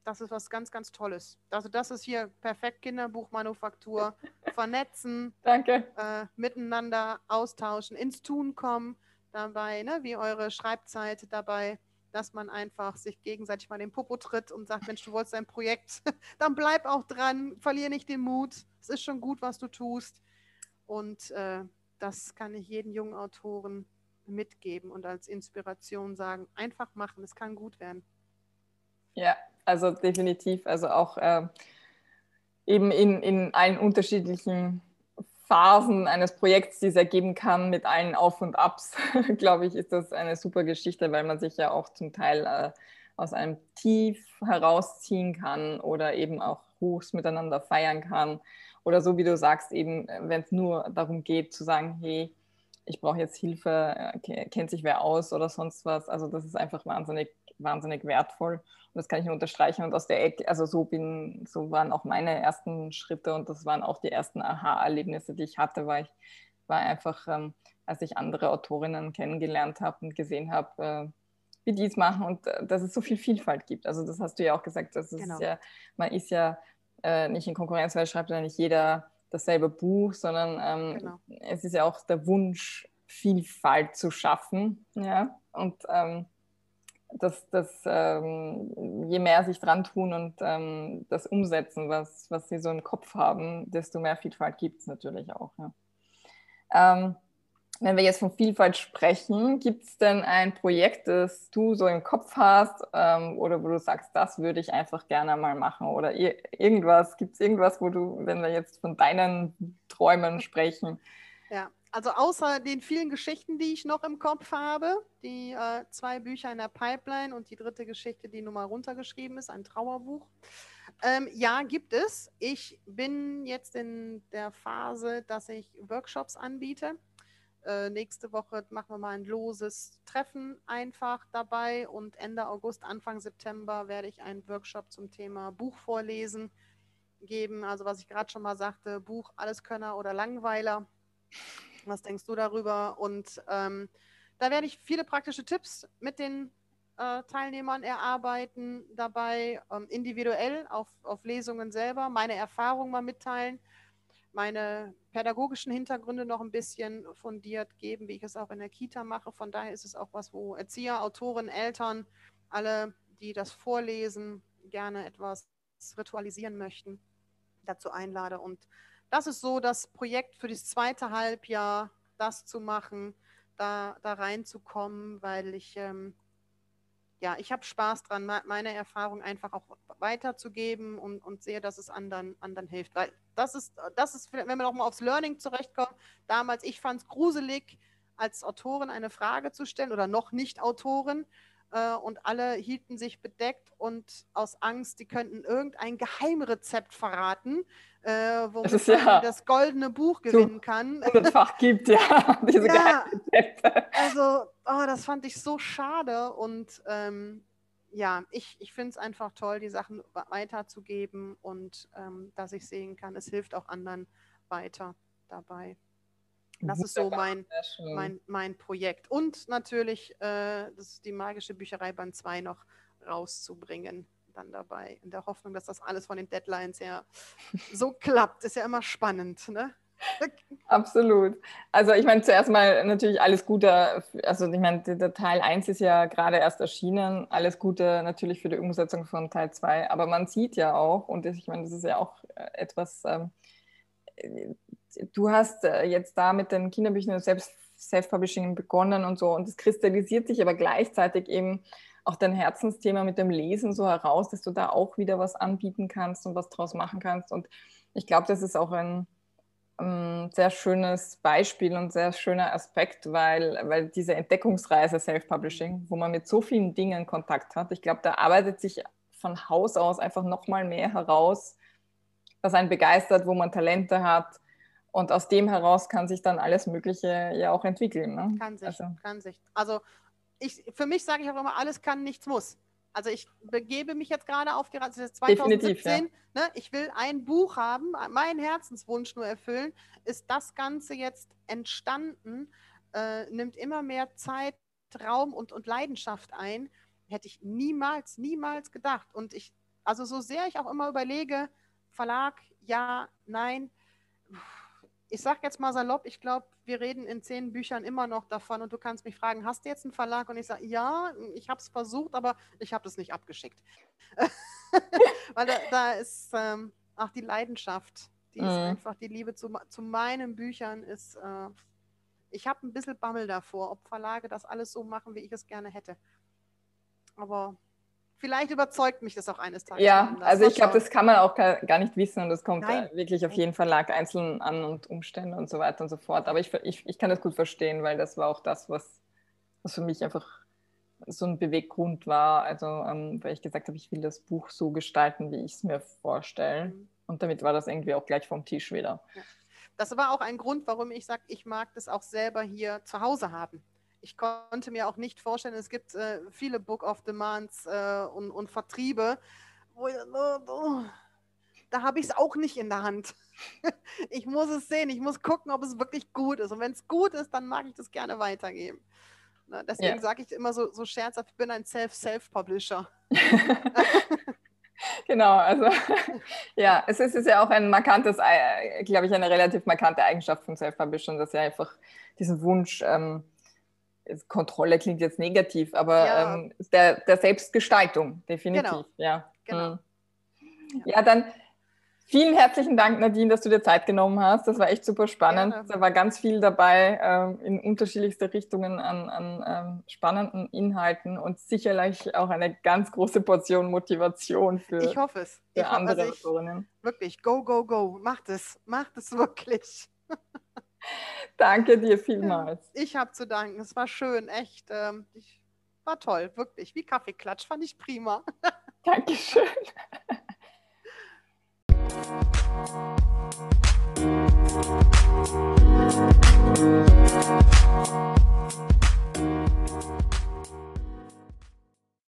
das ist was ganz, ganz Tolles. Also das ist hier perfekt Kinderbuchmanufaktur. Vernetzen, Danke. Äh, miteinander austauschen, ins Tun kommen dabei, ne, wie eure Schreibzeit dabei, dass man einfach sich gegenseitig mal den Popo tritt und sagt, Mensch, du wolltest ein Projekt, dann bleib auch dran, verlier nicht den Mut. Es ist schon gut, was du tust. Und äh, das kann ich jedem jungen Autoren mitgeben und als Inspiration sagen, einfach machen, es kann gut werden. Ja, also definitiv. Also auch äh, eben in, in allen unterschiedlichen Phasen eines Projekts, die es ergeben kann, mit allen Auf und Abs, glaube ich, ist das eine super Geschichte, weil man sich ja auch zum Teil äh, aus einem Tief herausziehen kann oder eben auch Hochs miteinander feiern kann. Oder so wie du sagst, eben, wenn es nur darum geht zu sagen, hey, ich brauche jetzt Hilfe, äh, kennt sich wer aus oder sonst was. Also das ist einfach wahnsinnig, wahnsinnig wertvoll. Und das kann ich nur unterstreichen. Und aus der Ecke, also so bin, so waren auch meine ersten Schritte und das waren auch die ersten Aha-Erlebnisse, die ich hatte, weil ich war einfach, ähm, als ich andere Autorinnen kennengelernt habe und gesehen habe, äh, wie die es machen und äh, dass es so viel Vielfalt gibt. Also das hast du ja auch gesagt, dass genau. ja, man ist ja äh, nicht in Konkurrenz, weil schreibt ja nicht jeder dasselbe Buch, sondern ähm, genau. es ist ja auch der Wunsch, Vielfalt zu schaffen. Ja? Und ähm, dass, dass ähm, je mehr sich dran tun und ähm, das umsetzen, was, was sie so im Kopf haben, desto mehr Vielfalt gibt es natürlich auch. Ja. Ähm, wenn wir jetzt von Vielfalt sprechen, gibt es denn ein Projekt, das du so im Kopf hast ähm, oder wo du sagst, das würde ich einfach gerne mal machen oder irgendwas? Gibt es irgendwas, wo du, wenn wir jetzt von deinen Träumen sprechen? Ja, also außer den vielen Geschichten, die ich noch im Kopf habe, die äh, zwei Bücher in der Pipeline und die dritte Geschichte, die nun mal runtergeschrieben ist, ein Trauerbuch. Ähm, ja, gibt es. Ich bin jetzt in der Phase, dass ich Workshops anbiete äh, nächste Woche machen wir mal ein loses Treffen einfach dabei und Ende August, Anfang September werde ich einen Workshop zum Thema Buchvorlesen geben. Also was ich gerade schon mal sagte, Buch Alleskönner oder Langweiler. Was denkst du darüber? Und ähm, da werde ich viele praktische Tipps mit den äh, Teilnehmern erarbeiten, dabei ähm, individuell auf, auf Lesungen selber, meine Erfahrungen mal mitteilen meine pädagogischen Hintergründe noch ein bisschen fundiert geben, wie ich es auch in der Kita mache. Von daher ist es auch was, wo Erzieher, Autoren, Eltern, alle, die das vorlesen, gerne etwas ritualisieren möchten, dazu einlade. Und das ist so das Projekt für das zweite Halbjahr, das zu machen, da, da reinzukommen, weil ich ähm, ja, ich habe Spaß dran, meine Erfahrung einfach auch weiterzugeben und, und sehe, dass es anderen, anderen hilft. Weil das ist, das ist, wenn wir nochmal aufs Learning zurechtkommen, damals, ich fand es gruselig, als Autorin eine Frage zu stellen oder noch nicht Autorin äh, und alle hielten sich bedeckt und aus Angst, die könnten irgendein Geheimrezept verraten, äh, womit das, ja das goldene Buch gewinnen kann. Fach gibt, ja, diese ja, Geheimrezepte. Also, oh, das fand ich so schade und ähm, ja, ich, ich finde es einfach toll, die Sachen weiterzugeben und ähm, dass ich sehen kann, es hilft auch anderen weiter dabei. Das ist so mein, mein, mein Projekt. Und natürlich äh, das ist die magische Bücherei Band 2 noch rauszubringen dann dabei, in der Hoffnung, dass das alles von den Deadlines her so klappt. Ist ja immer spannend, ne? Absolut. Also ich meine, zuerst mal natürlich alles Gute, also ich meine, der Teil 1 ist ja gerade erst erschienen, alles Gute natürlich für die Umsetzung von Teil 2, aber man sieht ja auch, und ich meine, das ist ja auch äh, etwas, ähm, du hast äh, jetzt da mit den Kinderbüchern selbst Self-Publishing begonnen und so und es kristallisiert sich aber gleichzeitig eben auch dein Herzensthema mit dem Lesen so heraus, dass du da auch wieder was anbieten kannst und was draus machen kannst. Und ich glaube, das ist auch ein, ein, sehr schönes Beispiel und sehr schöner Aspekt, weil, weil diese Entdeckungsreise Self-Publishing, wo man mit so vielen Dingen Kontakt hat, ich glaube, da arbeitet sich von Haus aus einfach nochmal mehr heraus, was einen begeistert, wo man Talente hat. Und aus dem heraus kann sich dann alles Mögliche ja auch entwickeln. Ne? Kann sich, also. kann sich. Also ich, für mich sage ich auch immer, alles kann, nichts muss. Also ich begebe mich jetzt gerade auf die Reise 2017. Ja. Ne, ich will ein Buch haben, mein Herzenswunsch nur erfüllen. Ist das Ganze jetzt entstanden, äh, nimmt immer mehr Zeit, Raum und, und Leidenschaft ein. Hätte ich niemals, niemals gedacht. Und ich, also so sehr ich auch immer überlege, Verlag, ja, nein, ich sage jetzt mal salopp, ich glaube, wir reden in zehn Büchern immer noch davon und du kannst mich fragen, hast du jetzt einen Verlag? Und ich sage, ja, ich habe es versucht, aber ich habe es nicht abgeschickt. Weil da, da ist ähm, auch die Leidenschaft, die mhm. ist einfach, die Liebe zu, zu meinen Büchern ist, äh, ich habe ein bisschen Bammel davor, ob Verlage das alles so machen, wie ich es gerne hätte. Aber vielleicht überzeugt mich das auch eines Tages. Ja, also ich glaube, das kann man auch gar nicht wissen und das kommt Nein. wirklich auf jeden Verlag einzeln an und Umstände und so weiter und so fort. Aber ich, ich, ich kann das gut verstehen, weil das war auch das, was, was für mich einfach so ein Beweggrund war. Also, ähm, weil ich gesagt habe, ich will das Buch so gestalten, wie ich es mir vorstelle. Mhm. Und damit war das irgendwie auch gleich vom Tisch wieder. Ja. Das war auch ein Grund, warum ich sage, ich mag das auch selber hier zu Hause haben ich konnte mir auch nicht vorstellen, es gibt äh, viele Book of Demands äh, und, und, Vertriebe, wo ich, oh, da habe ich es auch nicht in der Hand. ich muss es sehen, ich muss gucken, ob es wirklich gut ist. Und wenn es gut ist, dann mag ich das gerne weitergeben. Ne, deswegen ja. sage ich immer so, so scherzhaft, ich bin ein Self-Self-Publisher. genau, also ja, es ist, ist, ja auch ein markantes, äh, glaube ich, eine relativ markante Eigenschaft von Self-Publishern, dass ja einfach diesen Wunsch ähm, Kontrolle klingt jetzt negativ, aber ja. ähm, der, der, Selbstgestaltung, definitiv. Genau. Ja. Genau. Mhm. ja, dann Vielen herzlichen Dank, Nadine, dass du dir Zeit genommen hast. Das war echt super spannend. Gerne. Da war ganz viel dabei ähm, in unterschiedlichste Richtungen an, an ähm, spannenden Inhalten und sicherlich auch eine ganz große Portion Motivation für, ich hoffe es. für ich andere also ich, Wirklich, go, go, go. Macht es. Macht es wirklich. Danke dir vielmals. Ich habe zu danken. Es war schön, echt. Ähm, ich, war toll, wirklich. Wie Kaffeeklatsch fand ich prima. Dankeschön. Thank you.